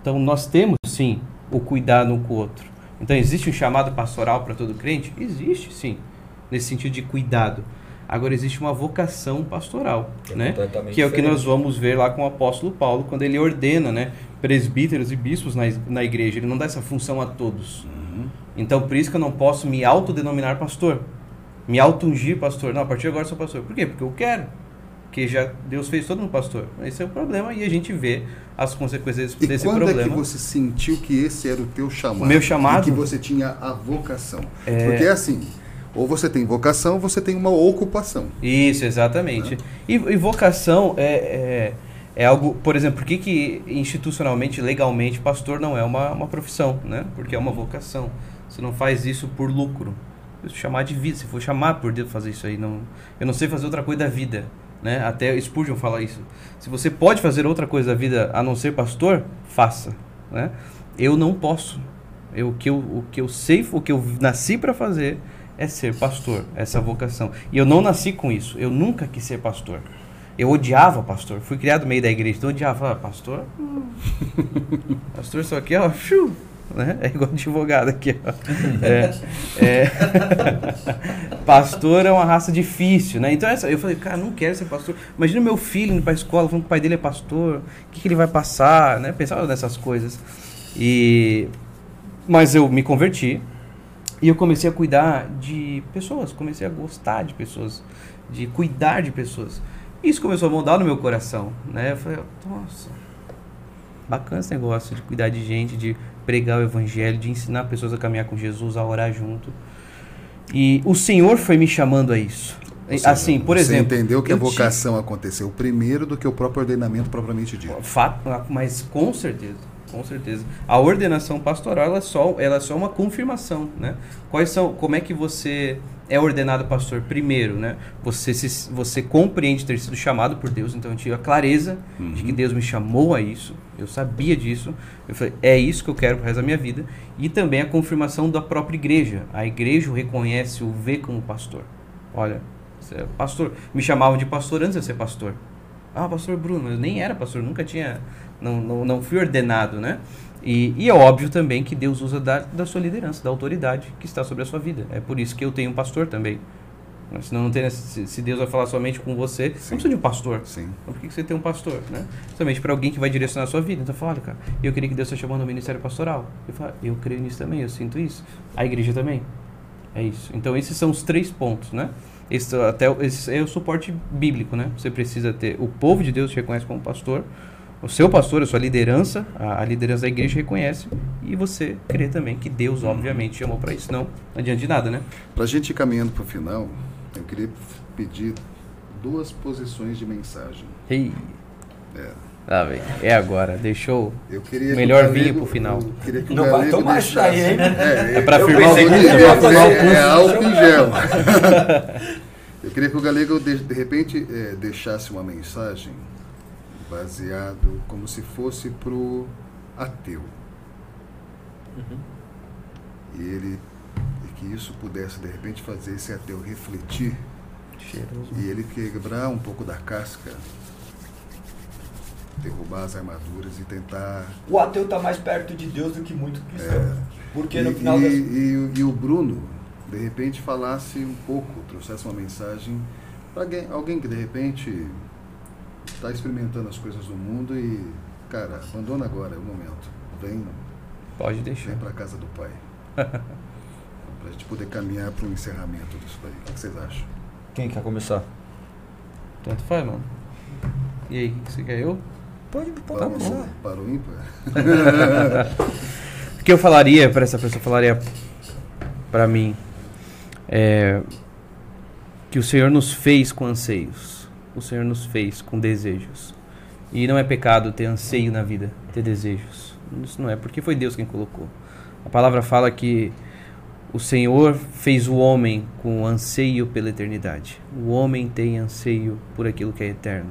Então nós temos sim o cuidado um com o outro. Então existe um chamado pastoral para todo crente? Existe sim, nesse sentido de cuidado. Agora existe uma vocação pastoral, Que é né? Que é o que diferente. nós vamos ver lá com o apóstolo Paulo quando ele ordena, né, presbíteros e bispos na, na igreja. Ele não dá essa função a todos. Então por isso que eu não posso me autodenominar pastor, me auto-ungir pastor. Não, a partir de agora eu sou pastor. Por quê? Porque eu quero. Porque já Deus fez todo mundo pastor. Esse é o problema e a gente vê as consequências E desse quando problema. é que você sentiu que esse era o teu chamado? O meu chamado? E que você tinha a vocação? É. Porque é assim, ou você tem vocação, ou você tem uma ocupação. Isso, exatamente. E, e vocação é, é, é algo, por exemplo, por que, que institucionalmente, legalmente, pastor não é uma, uma profissão, né? Porque é uma vocação. Você não faz isso por lucro. Se chamar de vida, se for chamar por Deus fazer isso aí, não, eu não sei fazer outra coisa da vida, né? Até Spurgeon fala isso. Se você pode fazer outra coisa da vida a não ser pastor, faça, né? Eu não posso. Eu, o, que eu, o que eu sei, o que eu nasci para fazer é ser pastor, essa vocação. E eu não nasci com isso. Eu nunca quis ser pastor. Eu odiava pastor. Fui criado no meio da igreja, então eu odiava. Pastor? Hum. pastor só aqui, ó. Né? É igual advogado aqui, ó. É, é. pastor é uma raça difícil, né? Então essa, eu falei, cara, não quero ser pastor. Imagina meu filho indo pra escola falando que o pai dele é pastor. O que, que ele vai passar, né? Pensava nessas coisas. E... Mas eu me converti. E eu comecei a cuidar de pessoas, comecei a gostar de pessoas, de cuidar de pessoas. Isso começou a moldar no meu coração, né? Eu falei, nossa, bacana esse negócio de cuidar de gente, de pregar o evangelho, de ensinar pessoas a caminhar com Jesus, a orar junto. E o Senhor foi me chamando a isso. Seja, assim, por você exemplo, entendeu que a vocação aconteceu primeiro do que o próprio ordenamento propriamente dito. Fato, mas com certeza, com certeza. A ordenação pastoral ela é só, ela é só uma confirmação, né? Quais são, como é que você é ordenado pastor? Primeiro, né? Você se, você compreende ter sido chamado por Deus, então eu tive a clareza de que Deus me chamou a isso. Eu sabia disso. Eu falei, é isso que eu quero pro resto da minha vida. E também a confirmação da própria igreja. A igreja o reconhece, o vê como pastor. Olha, você é pastor. Me chamavam de pastor antes de eu ser pastor. Ah, pastor Bruno, eu nem era pastor, nunca tinha, não, não, não fui ordenado, né? E, e é óbvio também que Deus usa da, da sua liderança, da autoridade que está sobre a sua vida. É por isso que eu tenho um pastor também. Senão não tem, se, Deus vai falar somente com você, não precisa de um pastor. Sim. Então por que você tem um pastor, né? Somente para alguém que vai direcionar a sua vida. Então fala, olha, cara, eu queria que Deus esteja chamando ao ministério pastoral. Eu falo, eu creio nisso também, eu sinto isso. A igreja também. É isso. Então esses são os três pontos, né? Esse, até, o- esse é o suporte bíblico, né? Você precisa ter o povo de Deus te reconhece como pastor, o seu pastor, a sua liderança, a, a liderança da igreja reconhece e você crê também que Deus, obviamente, chamou para isso. Não, não adianta de nada, né? Para a gente ir caminhando para o final, eu queria pedir duas posições de mensagem. Ei. Ah, velho, é agora. Deixou. Eu queria que Melhor Galego- vinho pro final. eu queria que o Não vai Galego tomar isso daí, hein? É, É pra firmar o fazer é, é álcool em gel. Eu queria que o Galego, de, de repente, eh, deixasse uma mensagem baseado como se fosse pro ateu. E ele e que isso pudesse, de repente, fazer esse ateu refletir Cheiroso. e ele quebrar um pouco da casca, derrubar as armaduras e tentar O ateu está mais perto de Deus do que muito cristão. Porque no e, final e- das... e- e o Bruno, de repente, falasse um pouco, trouxesse uma mensagem para alguém, alguém que de repente está experimentando as coisas do mundo e, cara, abandona agora, é o momento. Vem, Pode deixar. vem para casa do Pai. Para a gente poder caminhar para o encerramento disso daí. O que vocês acham? Quem quer começar? Tanto faz, mano. E aí, o que você quer eu? Pode, pode começar. para o ímpar? O que eu falaria para essa pessoa? Eu falaria para mim é, que o Senhor nos fez com anseios. O Senhor nos fez com desejos. E não é pecado ter anseio na vida, ter desejos. Isso não é, porque foi Deus quem colocou. A palavra fala que o Senhor fez o homem com anseio pela eternidade. O homem tem anseio por aquilo que é eterno.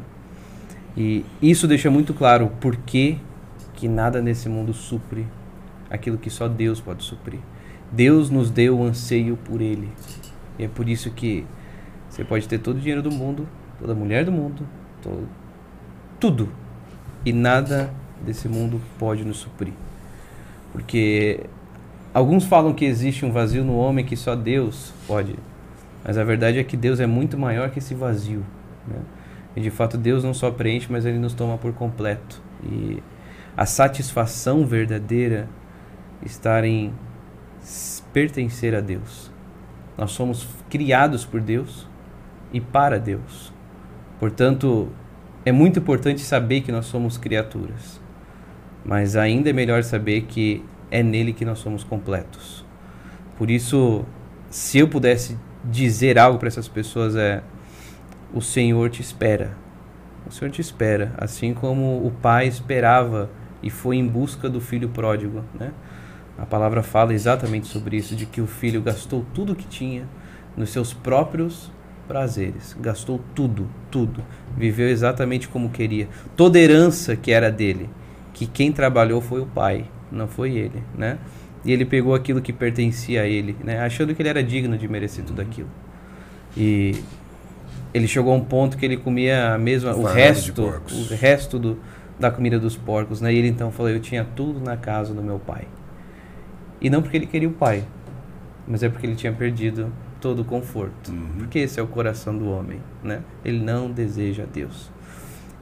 E isso deixa muito claro o porquê que nada nesse mundo supre aquilo que só Deus pode suprir. Deus nos deu o anseio por Ele. E é por isso que você pode ter todo o dinheiro do mundo, toda mulher do mundo, todo, tudo. E nada desse mundo pode nos suprir. Porque alguns falam que existe um vazio no homem que só Deus pode. Mas a verdade é que Deus é muito maior que esse vazio. Né? E de fato Deus não só preenche, mas Ele nos toma por completo. E a satisfação verdadeira estar em pertencer a Deus. Nós somos criados por Deus e para Deus. Portanto, é muito importante saber que nós somos criaturas. Mas ainda é melhor saber que é nele que nós somos completos. Por isso, se eu pudesse dizer algo para essas pessoas é o Senhor te espera. O Senhor te espera, assim como o pai esperava e foi em busca do filho pródigo, né? A palavra fala exatamente sobre isso, de que o filho gastou tudo que tinha nos seus próprios prazeres, gastou tudo, tudo, viveu exatamente como queria. Toda herança que era dele, que quem trabalhou foi o pai, não foi ele, né? E ele pegou aquilo que pertencia a ele, né? Achando que ele era digno de merecer tudo aquilo. E ele chegou a um ponto que ele comia a mesma, o de resto, o resto do, da comida dos porcos, né? E ele então falou: Eu tinha tudo na casa do meu pai. E não porque ele queria o pai, mas é porque ele tinha perdido todo o conforto. Uhum. Porque esse é o coração do homem, né? Ele não deseja Deus.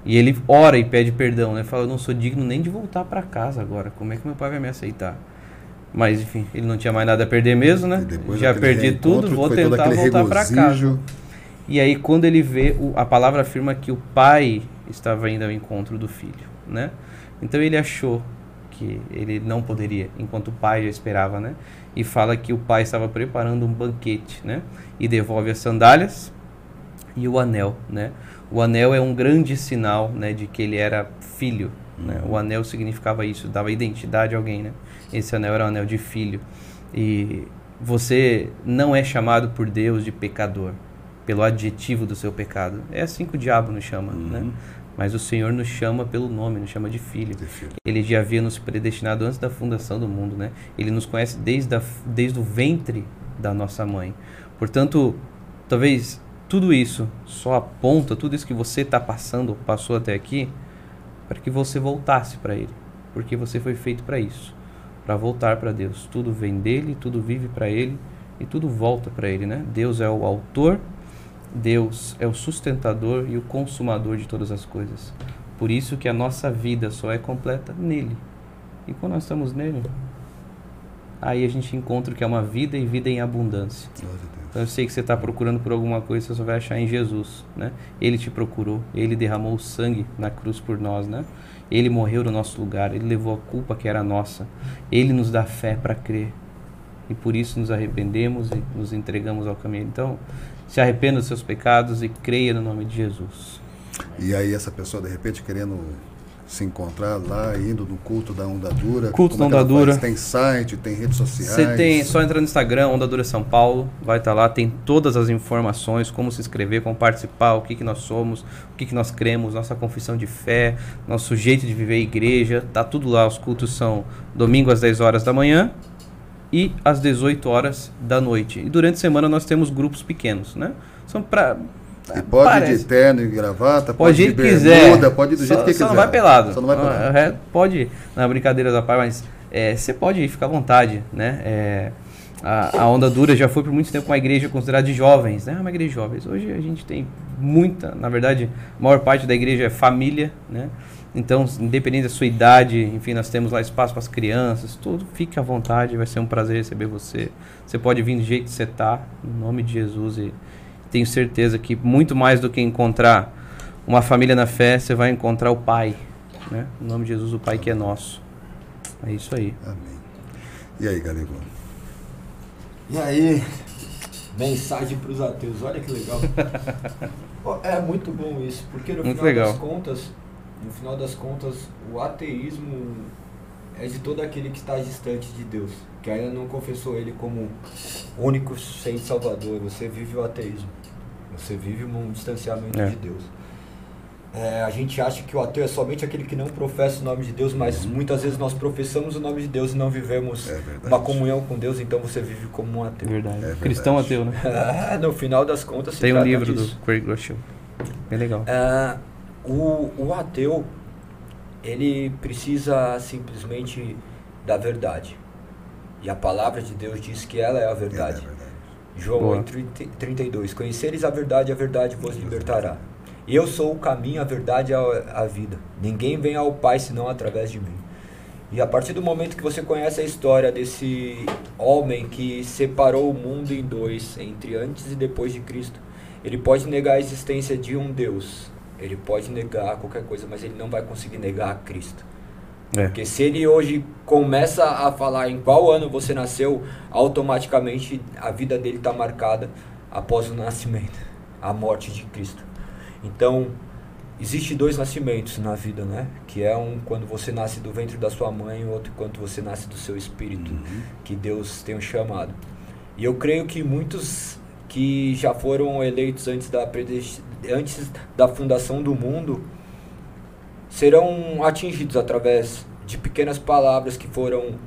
E ele ora e pede perdão, né? Fala: Eu não sou digno nem de voltar para casa agora. Como é que meu pai vai me aceitar? Mas enfim, ele não tinha mais nada a perder mesmo, né? Já perdi tudo, vou tentar voltar para casa. E aí quando ele vê, o- a palavra afirma que o pai estava indo ao encontro do filho, né? Então ele achou que ele não poderia, enquanto o pai já esperava, né? E fala que o pai estava preparando um banquete, né? E devolve as sandálias e o anel, né? O anel é um grande sinal, né, de que ele era filho, né? O anel significava isso, dava identidade a alguém, né? Esse anel era um anel de filho. E você não é chamado por Deus de pecador, pelo adjetivo do seu pecado. É assim que o diabo nos chama, né? Mas o Senhor nos chama pelo nome, nos chama de filho. De filho. Ele já havia nos predestinado antes da fundação do mundo, né? Ele nos conhece desde, a, desde o ventre da nossa mãe. Portanto, talvez tudo isso só aponta, tudo isso que você está passando, passou até aqui, para que você voltasse para Ele. Porque você foi feito para isso, para voltar para Deus. Tudo vem dele, tudo vive para Ele e tudo volta para Ele, né? Deus é o autor, Deus é o sustentador e o consumador de todas as coisas. Por isso que a nossa vida só é completa nele. E quando nós estamos nele, aí a gente encontra o que é uma vida e vida em abundância. Então eu sei que você está procurando por alguma coisa, você só vai achar em Jesus, né? Ele te procurou, Ele derramou o sangue na cruz por nós, né? Ele morreu no nosso lugar, Ele levou a culpa que era nossa. Ele nos dá fé para crer. E por isso nos arrependemos e nos entregamos ao caminho. Então, se arrependa dos seus pecados e creia no nome de Jesus. E aí essa pessoa, de repente, querendo se encontrar lá, indo no culto da Onda Dura. Culto da é Onda? Dura. Tem site, tem redes sociais. Você tem, só entrar no Instagram, Onda Dura São Paulo, vai estar lá, tem todas as informações, como se inscrever, como participar, o que, que nós somos, o que, que nós cremos, nossa confissão de fé, nosso jeito de viver a igreja, tá tudo lá. Os cultos são domingo às 10 horas da manhã e às 18 horas da noite. E durante a semana nós temos grupos pequenos, né? São para E pode ir Parece. de terno e gravata, Pode pode, ir ir de bermuda, pode ir do só, jeito que só quiser. não vai pelado. Só não vai pelado. é, pode ir na brincadeira da parte, mas é, você pode ir, fica à vontade, né? É, a, a Onda Dura já foi por muito tempo uma igreja considerada de jovens, né? Uma igreja de jovens. Hoje a gente tem muita, na verdade, a maior parte da igreja é família, né? Então, independente da sua idade, enfim, nós temos lá espaço para as crianças, tudo. Fique à vontade, vai ser um prazer receber você. Você pode vir do jeito que você está, em nome de Jesus. E tenho certeza que muito mais do que encontrar uma família na fé, você vai encontrar o Pai, né? Em nome de Jesus, o Pai que é nosso. É isso aí. Amém. E aí, Galego? E aí, mensagem para os ateus, olha que legal. É muito bom isso, porque no Muito final legal. das contas, no final das contas, o ateísmo é de todo aquele que está distante de Deus, que ainda não confessou ele como único sem salvador. Você vive o ateísmo. Você vive um distanciamento É. de Deus. É, a gente acha que o ateu é somente aquele que não professa o nome de Deus, mas muitas vezes nós professamos o nome de Deus e não vivemos É verdade. uma comunhão com Deus, então você vive como um ateu. Verdade. verdade. Cristão ateu, né? É, no final das contas, Tem um livro disso. do Craig Groeschel. Bem legal. É, o, o ateu, ele precisa simplesmente da verdade. E a palavra de Deus diz que ela é a É verdade. verdade. João Boa. 8, 32. Conheceres a verdade, a verdade vos libertará. Eu sou o caminho, a verdade e a, a vida. Ninguém vem ao Pai senão através de mim. E a partir do momento que você conhece a história desse homem que separou o mundo em dois, entre antes e depois de Cristo, ele pode negar a existência de um Deus. Ele pode negar qualquer coisa, mas ele não vai conseguir negar a Cristo. É. Porque se ele hoje começa a falar em qual ano você nasceu, automaticamente a vida dele está marcada após o nascimento, a morte de Cristo. Então, existe dois nascimentos na vida, né? Que é um quando você nasce do ventre da sua mãe e outro quando você nasce do seu espírito, que Deus tem um chamado. E eu creio que muitos que já foram eleitos antes da antes da fundação do mundo serão atingidos através de pequenas palavras que foram,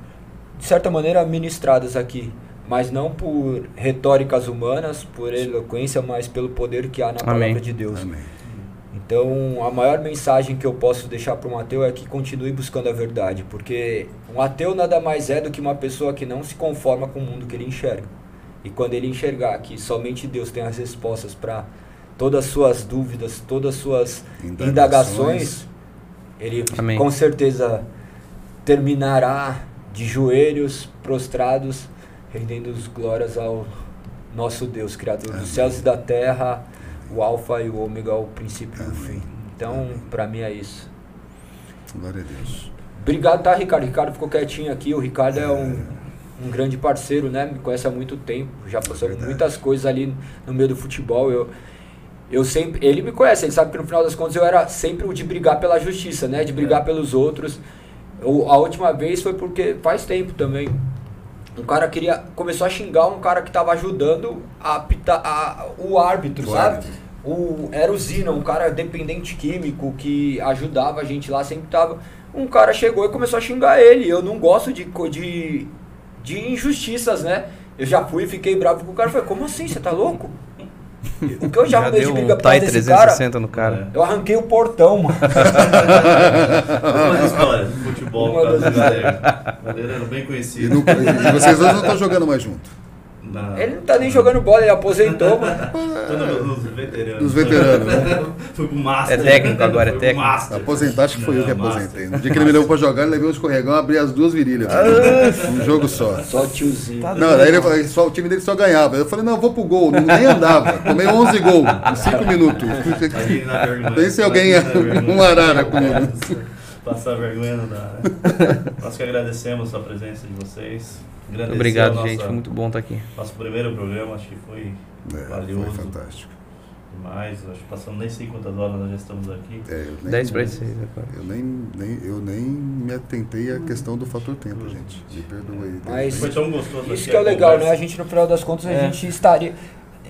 de certa maneira, ministradas aqui, mas não por retóricas humanas, por eloquência, mas pelo poder que há na Amém. palavra de Deus. Amém. Então, a maior mensagem que eu posso deixar para um ateu é que continue buscando a verdade, porque um ateu nada mais é do que uma pessoa que não se conforma com o mundo que ele enxerga. E quando ele enxergar que somente Deus tem as respostas para todas as suas dúvidas, todas as suas Indagações. indagações, ele Amém. com certeza terminará de joelhos prostrados, rendendo as glórias ao nosso Deus, Criador Amém. dos céus e da terra, o Alfa e o Ômega, o princípio e o Amém. fim. Então, Amém. para mim é isso. Glória a Deus. Obrigado, tá, Ricardo? Ricardo ficou quietinho aqui. O Ricardo é um, um grande parceiro, né? Me conhece há muito tempo. Já passou Verdade. muitas coisas ali no meio do futebol. Eu, eu sempre. Ele me conhece, ele sabe que no final das contas eu era sempre o de brigar pela justiça, né? De brigar pelos outros. Eu- a última vez foi porque faz tempo também. Um cara queria. Começou a xingar um cara que tava ajudando a apitar a- o árbitro, O sabe? árbitro. O, era o Zina, um cara dependente químico que ajudava a gente lá, sempre tava. Um cara chegou e começou a xingar ele. Eu não gosto de, de, de injustiças, né? Eu já fui e fiquei bravo com o cara. Falei, como assim? Você tá louco? O que eu já, Já arrumei de briga um por causa TAI desse cara? 360 no cara. Eu arranquei o portão, mano. Uma história de futebol Uma por causa das do Galego. O Galego era bem E, conhecido. no- e vocês dois não estão jogando mais junto. Na, Ele não tá nem jogando bola, ele aposentou, no- nos veteranos. Dos veteranos, né? Fui pro Master. É técnico agora, é técnico. Master. Aposentar, acho que foi eu que Não, aposentei. No dia que ele me levou pra jogar, ele levei um escorregão e abri as duas virilhas. Um jogo só. Só tiozinho. Não, daí ele, só, o time dele só ganhava. Eu falei, não, eu vou pro gol. Nem andava. Tomei 11 gols em 5 minutos. Aí, na vergonha. Pense em alguém, um arara comigo. Passar vergonha não dá, né? Nós que agradecemos a presença de vocês. Agradecer Obrigado, nossa- gente. Foi muito bom estar aqui. Nosso primeiro programa, acho que foi É, valioso foi fantástico. demais. Acho que passamos nem sei quantas horas nós já estamos aqui. É, eu nem, 10 para 6 agora. Eu nem, nem, eu nem me atentei à questão do fator tempo, gente. Me perdoe. aí. Mas- Foi tão gostoso Isso aqui que é legal, conversa. né? A gente, no final das contas, a É. gente estaria.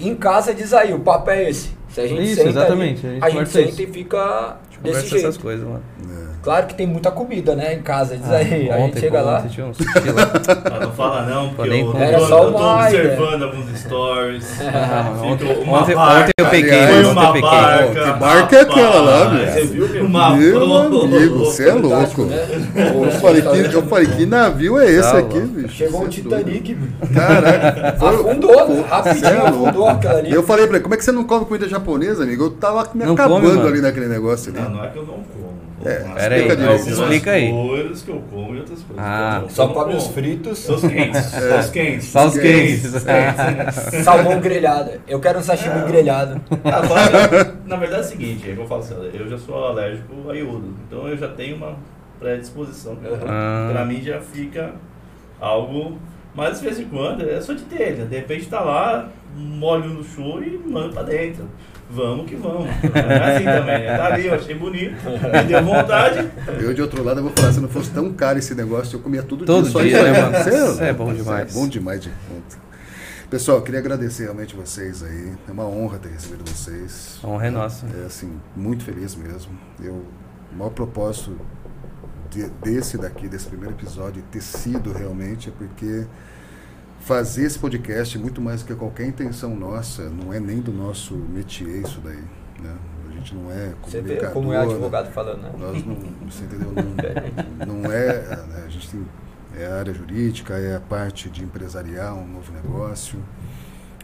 Em casa diz aí, o papo é esse. Se a gente Isso, senta exatamente, ali, a gente a gente senta isso. e fica desse Conversa jeito. essas coisas, mano. É. Claro que tem muita comida, né, em casa, diz aí. a gente chega lá. ontem tinha um. Ah, não fala não, porque eu, eu, Era só eu tô uma observando alguns stories. Ah, ontem, uma ontem, barca, ontem eu peguei, aliás, ontem eu peguei. barca. Que barca é aquela lá, meu? Você viu que uma Meu amigo, você é louco. né? Eu falei, que, eu falei, que navio é esse Tá aqui, bicho? Chegou o é. Titanic, meu. Caraca. Afundou, né? Rapidinho é louco. afundou aquela ali. Eu falei pra ele, como é que você não come comida japonesa, amigo? Eu tava me Não acabando ali naquele negócio ali. Não, não é que eu não como. É, Mas pera aí, algumas Explica aí. coisas que eu como e outras coisas Ah. que eu não Só come os fritos. Só os quentes. Só os quentes. Só os quentes. Salmão grelhado. Eu quero um sashimi grelhado. Agora, na verdade é o seguinte, é que eu falo assim, eu já sou alérgico a iodo, então eu já tenho uma predisposição. Ah. Pra mim já fica algo. Mas de vez em quando é só de telha. De repente tá lá, molho no show e mando pra dentro. Vamos que vamos. Não é assim também, né? Tá ali, eu achei bonito, me deu vontade. Eu, de outro lado, eu vou falar, se não fosse tão caro esse negócio, eu comia todo, Todo dia. só dia, isso aí. né, mano? Você Isso é bom louco, demais. É bom demais de conta. Pessoal, eu queria agradecer realmente vocês aí. É uma honra ter recebido vocês. A honra é nossa. É assim, muito feliz mesmo. Eu, o maior propósito de- desse daqui, desse primeiro episódio, ter sido realmente é porque fazer esse podcast, muito mais do que qualquer intenção nossa, não é nem do nosso métier isso daí. Né? A gente não é Você vê como é né? advogado falando, né? Nós não, você entendeu? Não, não é, né, a gente tem, é a área jurídica, é a parte de empresarial, um novo negócio,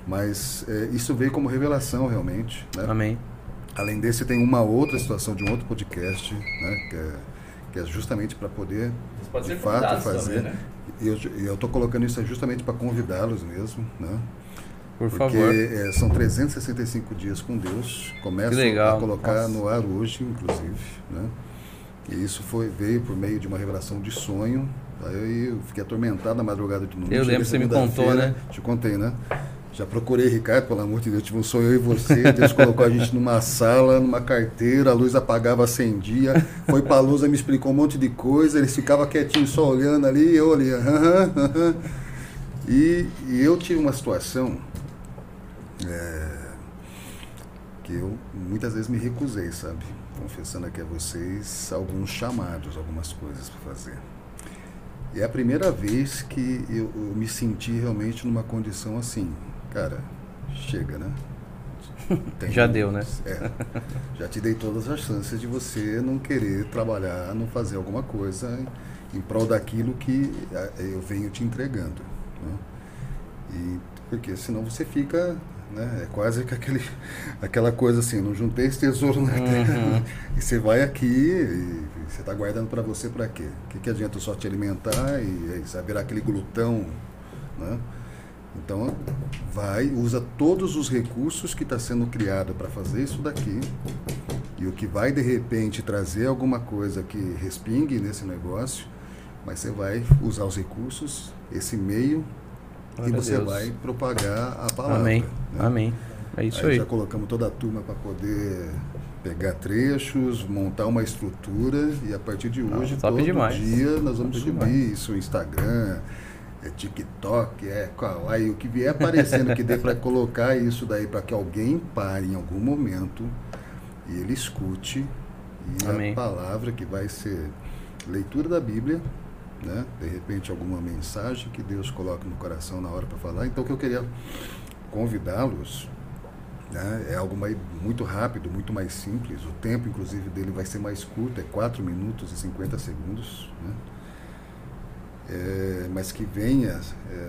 mas é, isso veio como revelação realmente, né? Amém. Além desse, tem uma outra situação de um outro podcast, né, que, é, que é justamente para poder, de ser fato, fazer. também, né? E eu estou colocando isso justamente para convidá-los mesmo, né? Por Porque favor. é, são 365 dias com Deus. Começo Que legal. a colocar Nossa. no ar hoje, inclusive. Né? E isso foi, veio por meio de uma revelação de sonho. Aí eu fiquei atormentado na madrugada de domingo. Eu lembro, você me contou, né? Te contei, né? Já procurei Ricardo, pelo amor de Deus, tive um eu e você. Deus colocou a gente numa sala, numa carteira, a luz apagava, acendia. Foi pra luz, me explicou um monte de coisa. Eles ficavam quietinhos só olhando ali, eu ali. aham, aham. E, e eu tive uma situação é, que eu muitas vezes me recusei, sabe? Confessando aqui a vocês alguns chamados, algumas coisas para fazer. E é a primeira vez que eu, eu me senti realmente numa condição assim, cara, chega, né? Tem- Já deu, né? É, já te dei todas as chances de você não querer trabalhar, não fazer alguma coisa em prol daquilo que ah, eu venho te entregando. Né? E, porque senão você fica, né? É quase que aquele, aquela coisa assim, não juntei esse tesouro na terra. E você vai aqui e você está guardando para você para quê? O que, que adianta só te alimentar e você vai virar aquele glutão, né? Então, vai, usa todos os recursos que está sendo criado para fazer isso daqui. E o que vai, de repente, trazer alguma coisa que respingue nesse negócio, mas você vai usar os recursos, esse meio, Glória e você vai propagar a palavra. Amém. né? Amém. É isso aí, aí. já colocamos toda a turma para poder pegar trechos, montar uma estrutura e a partir de hoje, top todo demais. dia, nós vamos Top subir demais. isso no Instagram, é TikTok, é qual, aí o que vier aparecendo que dê para colocar isso daí para que alguém pare em algum momento e ele escute e Amém. a palavra que vai ser leitura da Bíblia, né? De repente alguma mensagem que Deus coloca no coração na hora para falar. Então o que eu queria convidá-los né? É algo mais, muito rápido, muito mais simples. O tempo, inclusive, dele vai ser mais curto, é 4 minutos e 50 segundos. Né? É, mas que venha é,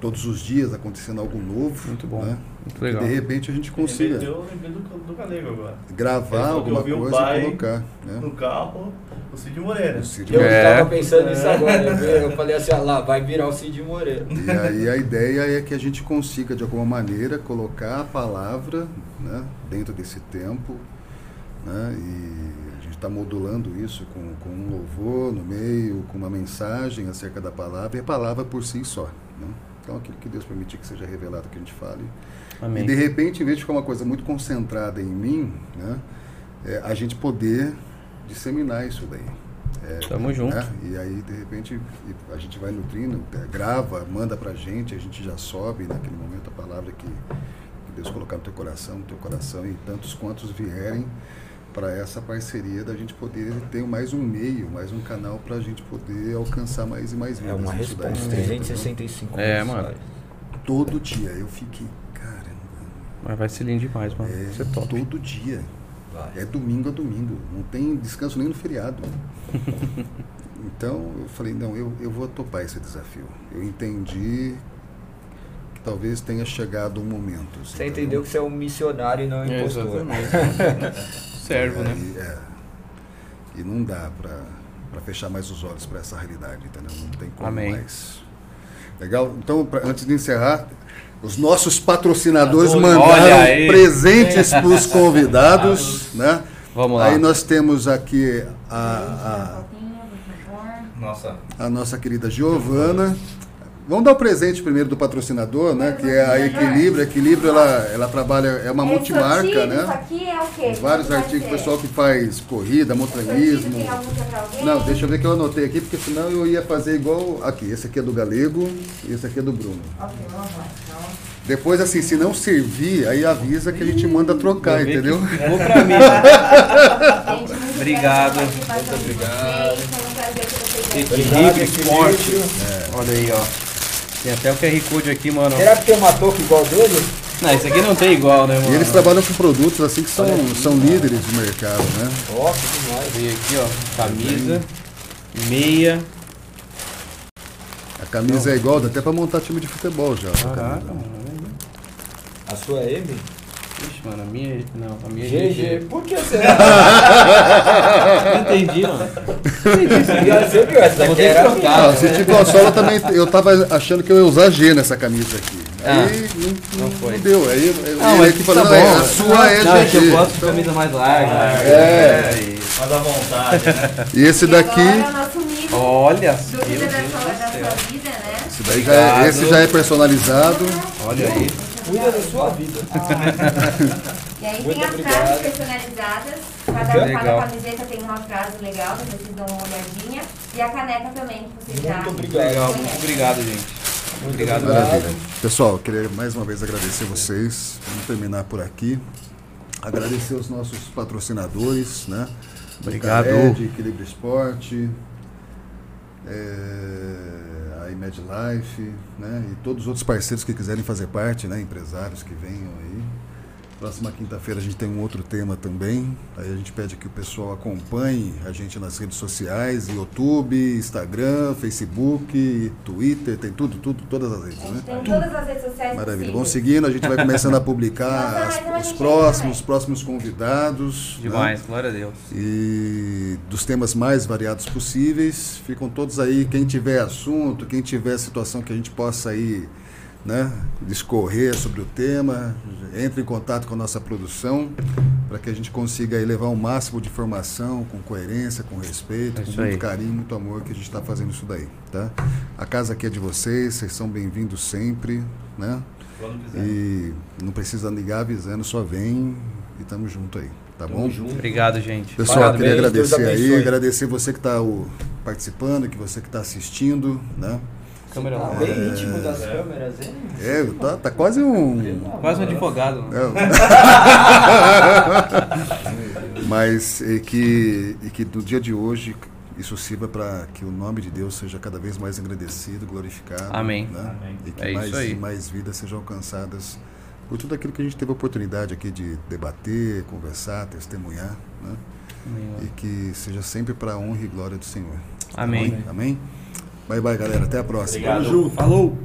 todos os dias acontecendo algo novo. Muito bom. Né? Muito Que legal. de repente a gente consiga Eu lembrei do, do Galego agora. Gravar que alguma coisa pai e colocar. Né? No carro, o Cid Moreira. O Cid Eu É. tava pensando nisso agora. Eu, falei assim, ah lá, vai virar o Cid Moreira. E aí a ideia é que a gente consiga, de alguma maneira, colocar a palavra né, dentro desse tempo. Né, e está modulando isso com, com um louvor no meio, com uma mensagem acerca da palavra, e a palavra por si só. Né? Então, aquilo que Deus permitir que seja revelado, que a gente fale. Amém. E de repente, em vez de ficar uma coisa muito concentrada em mim, né, é, a gente poder disseminar isso daí. É, Tamo junto. né? E aí, de repente, a gente vai nutrindo, é, grava, manda pra gente, a gente já sobe naquele momento a palavra que, que Deus colocar no teu coração, no teu coração, e tantos quantos vierem, para essa parceria da gente poder ter mais um meio, mais um canal para a gente poder alcançar mais e mais É vidas uma nisso daí, resposta. entendeu? 365 É, mano. Todo dia eu fiquei, caramba, Mas vai ser lindo demais, mano. é Vai ser top. todo dia. Vai. É domingo a domingo, não tem descanso nem no feriado. então eu falei, não, eu, eu vou topar esse desafio. Eu entendi que talvez tenha chegado um momento. Você entendeu que você é um missionário e não um impostor. Exatamente. Servo, né? E, é, e não dá para fechar mais os olhos para essa realidade, entendeu? Não tem como Amém. mais. Legal? Então, pra- antes de encerrar, os nossos patrocinadores Olha mandaram aí. presentes para os convidados, né? Vamos lá. Aí nós temos aqui a, Nossa. a, a nossa querida Giovana. Vamos dar o presente primeiro do patrocinador, né? Que é a Equilíbrio. A Equilíbrio, ela, ela trabalha, é uma multimarca, Isso né? aqui é o quê? Vários artigos, ser? pessoal que faz corrida, montanhismo. Tem algum que é pra alguém? Não, deixa eu ver que eu anotei aqui, porque senão eu ia fazer igual aqui. Esse aqui é do Galego e esse aqui é do Bruno. Ok, vamos lá. Então, Depois, assim, se não servir, aí avisa que a gente manda trocar, Vou entendeu? Ficou pra mim. gente, muito Obrigado. Muito obrigado. Um. Equilíbrio Esporte. Equilíbrio. Olha aí, ó. Tem até o QR Code aqui, mano. Será que tem uma touca igual dele? Não, esse aqui não tem igual, né, mano? E eles trabalham com produtos assim que são, são líderes de mercado, né? Ó, que demais. Veio aqui, ó. Camisa, meia. A camisa é igual, dá até pra montar time de futebol já. essa Caraca, mano. A sua é M? Ixi, mano, a minha. Não, a minha é GG. Por que será? Não entendi, mano. Você viu essa daqui era trocar. Ah, se tipo a sola também, eu tava achando que eu ia usar G nessa camisa aqui. Ah, aí não, não, não foi. não deu. Aí eu, Não, ele mas aqui tá falando, bom. "É, a sua é Não, é que eu GG. gosto de camisa mais larga. É. e- Mas à vontade. né? E esse daqui, é Olha, do vida Deus da sua vida, né? esse daí já é, esse já é personalizado. Olha aí. Cuida da sua vida. E aí Muito tem as obrigado. frases personalizadas. Cada, cada camiseta tem uma frase legal, depois vocês dão uma olhadinha. E a caneca também, que vocês já Muito obrigado. Legal, muito obrigado, gente. Muito Obrigado. Maravilha. Pessoal, queria mais uma vez agradecer vocês. Vamos terminar por aqui. Agradecer os nossos patrocinadores, né? Obrigado. Caed, Equilíbrio Esporte, é, a né? E todos os outros parceiros que quiserem fazer parte, né? Empresários que venham aí. Próxima quinta-feira a gente tem um outro tema também. Aí a gente pede que o pessoal acompanhe a gente nas redes sociais, YouTube, Instagram, Facebook, Twitter, tem tudo, tudo, todas as redes, né? tem todas as redes sociais Maravilha. Vamos seguindo, a gente vai começando a publicar as- a os próximos, os próximos convidados. né? Demais, glória a Deus. E dos temas mais variados possíveis. Ficam todos aí. Quem tiver assunto, quem tiver situação que a gente possa aí, né, discorrer sobre o tema, entre em contato com a nossa produção para que a gente consiga aí levar o máximo de informação com coerência, com respeito, É com muito aí. carinho, muito amor que a gente está fazendo isso daí, tá? A casa aqui é de vocês, vocês são bem-vindos sempre, né? E não precisa ligar avisando, só vem e tamo junto aí, tá bom? Obrigado, gente. Pessoal, Parabéns, queria agradecer aí, abençoe. agradecer você que está participando, que você que está assistindo, né? Câmera Tá lá. bem íntimo das câmeras, hein? É, tá, tá quase um. Quase um advogado. né? é. Mas e que, e que no dia de hoje isso sirva para que o nome de Deus seja cada vez mais engrandecido, glorificado. Amém. né? Amém. E que É isso mais, aí. e mais vidas sejam alcançadas por tudo aquilo que a gente teve a oportunidade aqui de debater, conversar, testemunhar. Né? Amém. E que seja sempre para a honra e glória do Senhor. Amém. Amém? Bye, bye, galera. Até a próxima. Obrigado. Tamo junto. Falou!